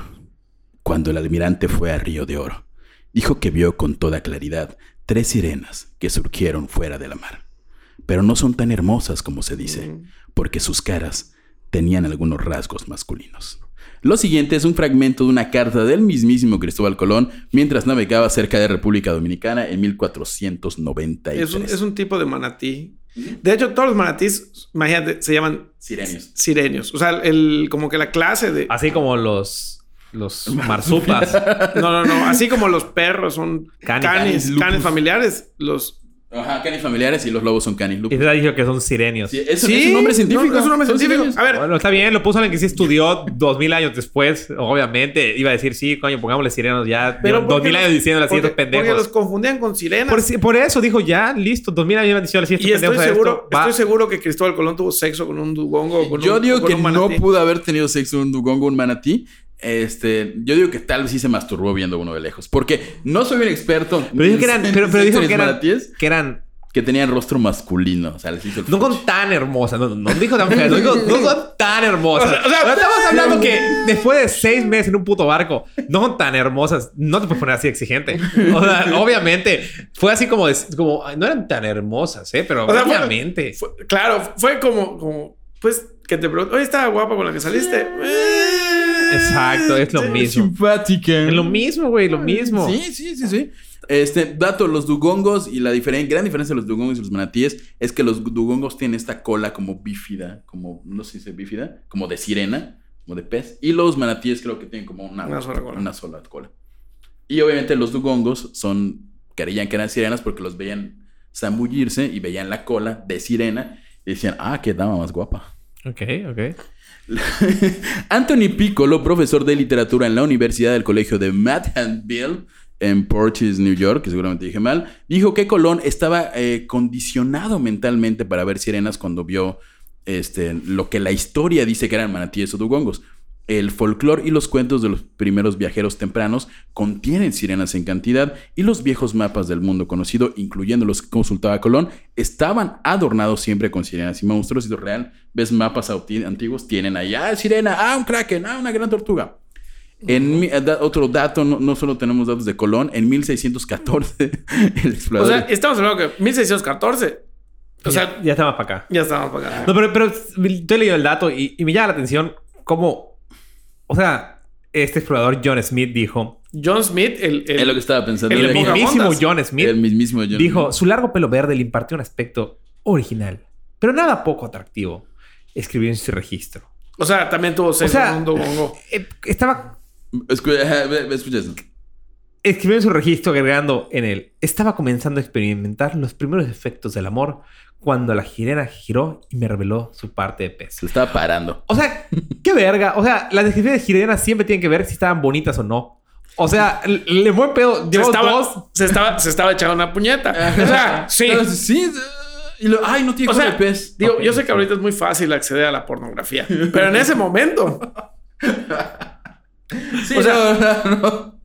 cuando el almirante fue a Río de Oro, dijo que vio con toda claridad tres sirenas que surgieron fuera de la mar. Pero no son tan hermosas como se dice, porque sus caras tenían algunos rasgos masculinos. Lo siguiente es un fragmento de una carta del mismísimo Cristóbal Colón mientras navegaba cerca de República Dominicana en 1493. Es un, es un tipo de manatí. De hecho, todos los manatís, imagínate, se llaman Sirenios. sirenios. O sea, el, como que la clase de... Así como los, los *laughs* marsupas. No, no, no. Así como los perros son canis lupus. canis familiares, los... Ajá, canis familiares y los lobos son canis y lupus. te ha dicho que son sirenios. Sí, es, Sí, es un nombre científico. no, es un nombre científico. sirenios. A ver, Bueno, está bien, lo puso alguien que sí estudió dos mil años después. Obviamente, iba a decir, sí, coño, pongámosle sirenos ya. pero dos ¿por qué mil años diciendo así porque, estos pendejos. Porque los confundían con sirenas. Por, eso dijo, ya, listo, dos mil años llevan diciendo así estos y estoy pendejos a seguro, esto. Estoy seguro que Cristóbal Colón tuvo sexo con un dugongo o con Yo un, digo con que un no pudo haber tenido sexo un dugongo, un manatí. Este, yo digo que tal vez sí se masturbó viendo uno de lejos. Porque no soy un experto. Pero dijo que eran, pero, pero dijo que eran, que eran que tenían rostro masculino. O sea, les hizo el No con tan hermosas, no, no dijo tan feas, no, dijo, no son *laughs* tan hermosas. O sea, o sea, Ahora estamos hablando que después de seis meses en un puto barco, no son tan hermosas, no te puedes poner así exigente. O sea, *laughs* obviamente, fue así como, de- como no eran tan hermosas, ¿eh? Pero O sea, fue- obviamente. Fue- claro, fue como, como, pues, que te pregunto, oye, estaba guapa con la que saliste. Eh, Exacto, es lo mismo. Simpática. Es lo mismo, güey, lo mismo. Sí, sí, sí, sí. Este, dato, los dugongos y la diferen- gran diferencia de los dugongos y los manatíes es que los dugongos tienen esta cola como bífida, como, no sé si dice bífida, como de sirena, como de pez. Y los manatíes creo que tienen como una, Una sola cola. una sola cola. Y obviamente los dugongos son, creían que eran sirenas porque los veían zambullirse y veían la cola de sirena y decían, ah, qué dama más guapa. Ok, ok. *laughs* Anthony Piccolo, profesor de literatura en la Universidad del Colegio de Madhanville en Porches, New York, que seguramente dije mal, dijo que Colón estaba eh, condicionado mentalmente para ver sirenas cuando vio este, lo que la historia dice que eran manatíes o dugongos. El folclore y los cuentos de los primeros viajeros tempranos contienen sirenas en cantidad y los viejos mapas del mundo conocido, incluyendo los que consultaba Colón, estaban adornados siempre con sirenas y monstruos. Y lo real, ves mapas antiguos, tienen ahí, ah, sirena, ah, un kraken, ah, una gran tortuga. En mi- da- otro dato, no, no solo tenemos datos de Colón, en 1614 *laughs* el O explorador... sea, estamos hablando que 1614. O sea, ya, ya estamos para acá. ya estamos para acá. No, pero, pero estoy leyendo el dato y, y me llama la atención cómo. O sea, este explorador John Smith dijo. John Smith, el, el- es lo que estaba pensando. el mismísimo John Smith el mismísimo John dijo: Smith. su largo pelo verde le impartió un aspecto original, pero nada poco atractivo. Escribió en su registro. o sea, también tuvo sexo sea- con un dugongo. Eh, estaba. Escu- ajá, ve- ve- escucha eso. Escribió en su registro agregando en él: Estaba comenzando a experimentar los primeros efectos del amor cuando la jirena giró y me reveló su parte de pez. Se estaba parando. O sea, qué verga. O sea, las descripciones de Jirenas siempre tienen que ver si estaban bonitas o no. O sea, le- buen pedo. Se estaba, dos. se, estaba, se estaba echando una puñeta. O sea, sí. Sí. Y lo, ay, no tiene O sea, de pez. digo, yo sé que ahorita es muy fácil acceder a la pornografía, pero en ese momento, Sí, o sea- no, no, no.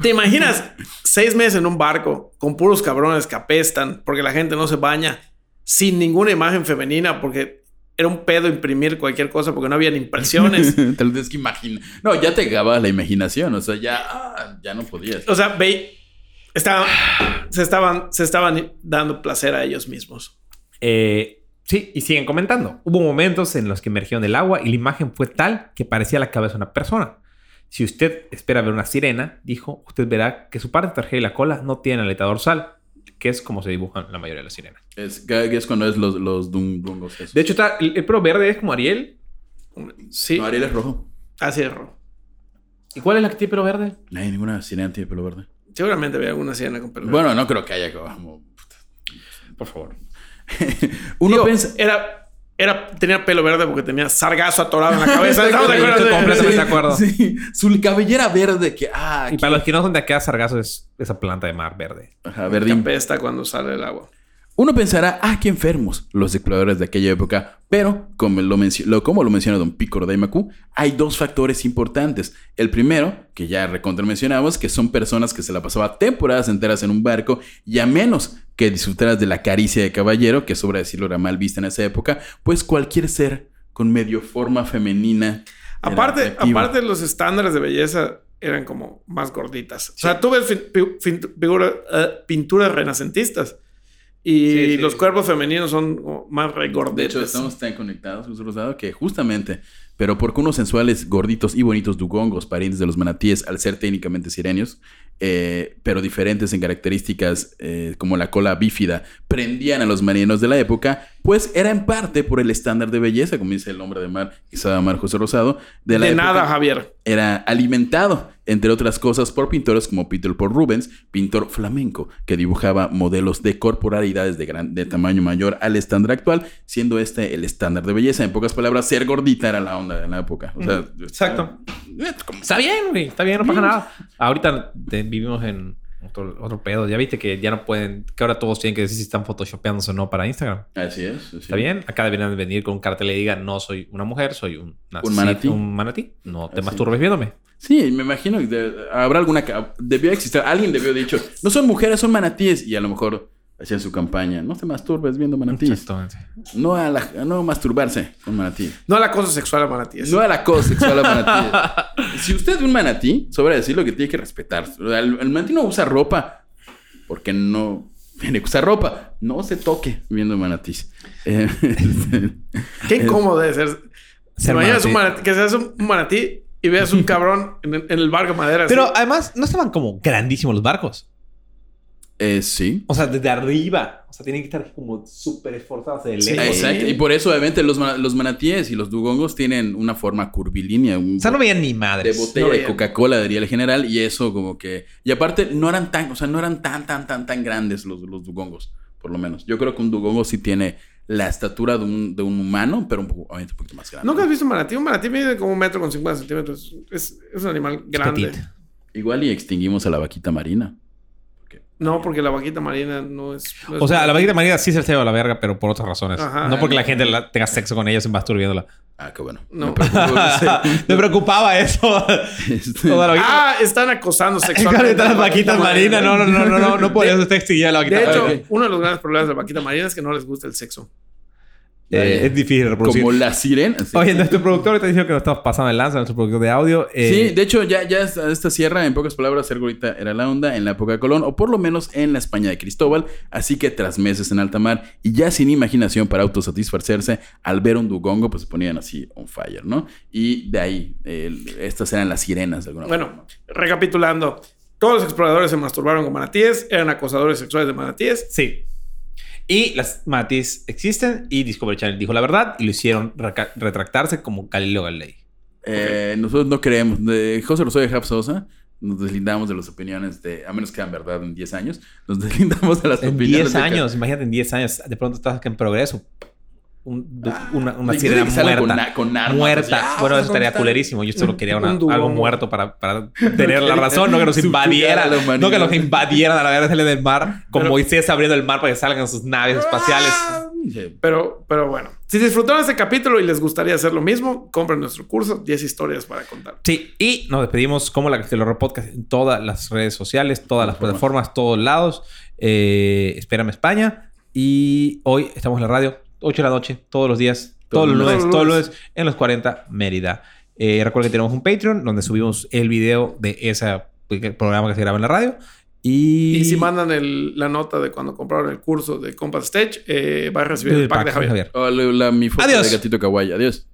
¿te imaginas seis meses en un barco con puros cabrones que apestan porque la gente no se baña sin ninguna imagen femenina porque era un pedo imprimir cualquier cosa porque no habían impresiones? *laughs* Te lo tienes que imaginar. No, ya te acababa la imaginación. O sea, ya, ah, ya no podías. O sea, ve, estaban, se, estaban, se estaban dando placer a ellos mismos. Eh, sí, y siguen comentando. Hubo momentos en los que emergieron del agua y la imagen fue tal que parecía la cabeza de una persona. Si usted espera ver una sirena, dijo, usted verá que su parte trasera y la cola no tienen aleta dorsal, que es como se dibujan la mayoría de las sirenas. Es, que es cuando es los, los dun- dungos. esos. De hecho, está, el, el pelo verde es como Ariel. Sí, No, Ariel es rojo. así es. Ro. ¿Y cuál es la que tiene pelo verde? No hay ninguna sirena tiene pelo verde. Seguramente había alguna sirena con pelo. Bueno, no creo que haya como... Por favor. *laughs* Uno Digo, piensa... era, era, tenía pelo verde porque tenía sargazo atorado en la cabeza. *laughs* ¿Estamos de acuerdo? estoy completamente Sí, de acuerdo. sí. Su cabellera verde que... Ah, Y para los que no son de acá, sargazo es esa planta de mar verde. Ajá, Que verdín. apesta cuando sale el agua. Uno pensará, ah, qué enfermos los exploradores de aquella época, pero como lo, mencio- como lo menciona Don Pícoro Daimaku, hay dos factores importantes. El primero, que ya recontra mencionamos, que son personas que se la pasaba temporadas enteras en un barco y a menos que disfrutaras de la caricia de caballero, que sobra decirlo era mal vista en esa época, pues cualquier ser con medio forma femenina. Aparte, aparte, los estándares de belleza eran como más gorditas. O sea, tú ves fin- pi- fin- figura- eh, pinturas renacentistas y Sí, sí, los sí. cuerpos femeninos son como más De regordetes. hecho, estamos tan conectados, Jesús Rosado, que justamente, pero porque unos sensuales, gorditos y bonitos dugongos, parientes de los manatíes, al ser técnicamente sirenios, eh, pero diferentes en características eh, como la cola bífida, prendían a los marineros de la época, pues era en parte por el estándar de belleza, como dice el hombre de mar, Isabel Mar José Rosado, de de la época nada, Javier. era alimentado, entre otras cosas, por pintores como Peter Paul Rubens, pintor flamenco, que dibujaba modelos de corporalidades de, gran, de tamaño mayor al estándar actual, siendo este el estándar de belleza. En pocas palabras, ser gordita era la onda de la época. O sea, Exacto. eh, Está bien, güey. Está bien, no pasa nada. Ahorita te- vivimos en otro, otro pedo. Ya viste que ya no pueden... Que ahora todos tienen que decir si están photoshopeándose o no para Instagram. Así es. sí. ¿Está bien? Acá deberían de venir con un cartel y diga no soy una mujer, soy un, una Un manatí. Un manatí. No te Así. masturbes viéndome. Sí, me imagino que habrá alguna... Debió existir, alguien debió haber dicho, no son mujeres, son manatíes. Y a lo mejor hacían su campaña, no te masturbes viendo manatíes. Exactamente. No a la, no masturbarse con manatí. No al acoso sexual a manatíes. No a la cosa sexual a manatí. *laughs* si usted ve un manatí, sobra decirlo que tiene que respetar. El, el manatí no usa ropa porque no tiene que usar ropa. No se toque viendo manatís. *laughs* Eh, Qué incómodo debe ser. ¿Te Ser imaginas un manatí. que seas un manatí y veas un *laughs* cabrón en, el- en el barco de madera? así? Pero además, no estaban como grandísimos los barcos. Eh, sí. O sea, desde arriba. O sea, tienen que estar como súper esforzados de Sí. lejos. Exacto. Y por eso, obviamente, los, los manatíes y los dugongos tienen una forma curvilínea. Un O sea, no veían ni de madres. botella no de. Coca-Cola, diría el general. Y eso como que... Y aparte, no eran tan... O sea, no eran tan, tan, tan, tan grandes los, los dugongos. Por lo menos. Yo creo que un dugongo sí tiene la estatura de un, de un humano, pero un poco, obviamente un poquito más grande. ¿Nunca has visto un manatí? Un manatí mide como un metro con 50 centímetros. Es, es un animal grande. Petit. Igual y extinguimos a la vaquita marina. No, porque la vaquita marina no es. no es O sea, la vaquita marina sí se el a la verga, pero por otras razones. Ajá. no porque la gente la- tenga sexo con ella se masturbiéndola. Ah, qué bueno. No. Me preocupa, *laughs* Me preocupaba eso. Este, Toda la vaquita- Ah, están acosando *laughs* sexualmente. están las vaquitas marinas. No, no, no, no, no. No por eso extinguida la vaquita De hecho, marina. uno de los grandes problemas de la vaquita marina es que no les gusta el sexo. Eh, es difícil reproducir. como la sirena. sí. Oye, nuestro productor está diciendo que nos estamos pasando el lanza, nuestro productor de audio. Eh, Sí, de hecho, ya, ya esta, esta sierra, en pocas palabras, ahorita era la onda en la época de Colón, o por lo menos en la España de Cristóbal. Así que tras meses en alta mar y ya sin imaginación para autosatisfacerse, al ver un dugongo, pues se ponían así on fire, ¿no? Y de ahí, estas eran las sirenas de alguna Bueno, forma. recapitulando. Todos los exploradores se masturbaron con manatíes, eran acosadores sexuales de manatíes. Sí. Y las matis existen y Discovery Channel dijo la verdad y lo hicieron retractarse como Galileo Galilei. Eh, nosotros no creemos. De José Rosario Jab Sosa, nos deslindamos de las opiniones de, a menos que sean verdad en 10 años, nos deslindamos de las En opiniones 10 de- años, imagínate en 10 años, de pronto estás en progreso. Un- Ah, una una sirena muerta. con con armas, muerta. así, ah, bueno, eso ¿dónde estaría culerísimo. Yo solo quería una- Un algo muerto para, para *laughs* tener la razón, no que nos invadiera. No que nos invadieran a la verga del mar, con Pero- Moisés abriendo el mar para que salgan sus naves espaciales. Sí. Pero, pero bueno, si disfrutaron este capítulo y les gustaría hacer lo mismo, compren nuestro curso, 10 historias para contar. Sí, y nos despedimos como la Castillo Horror Podcast en todas las redes sociales, todas las plataformas, todos lados. Eh, espérame España. Y hoy estamos en la radio, 8 de la noche, todos los días, todos los lunes, todos los lunes, en los 40 Mérida. Eh, recuerden que tenemos un Patreon donde subimos el video de ese programa que se graba en la radio. Y, Y si mandan el- la nota de cuando compraron el curso de Compass Stage, eh, va a recibir el, el pack de pack de Javier. Javier. La- la- mi foto Adiós. de gatito kawaii. Adiós.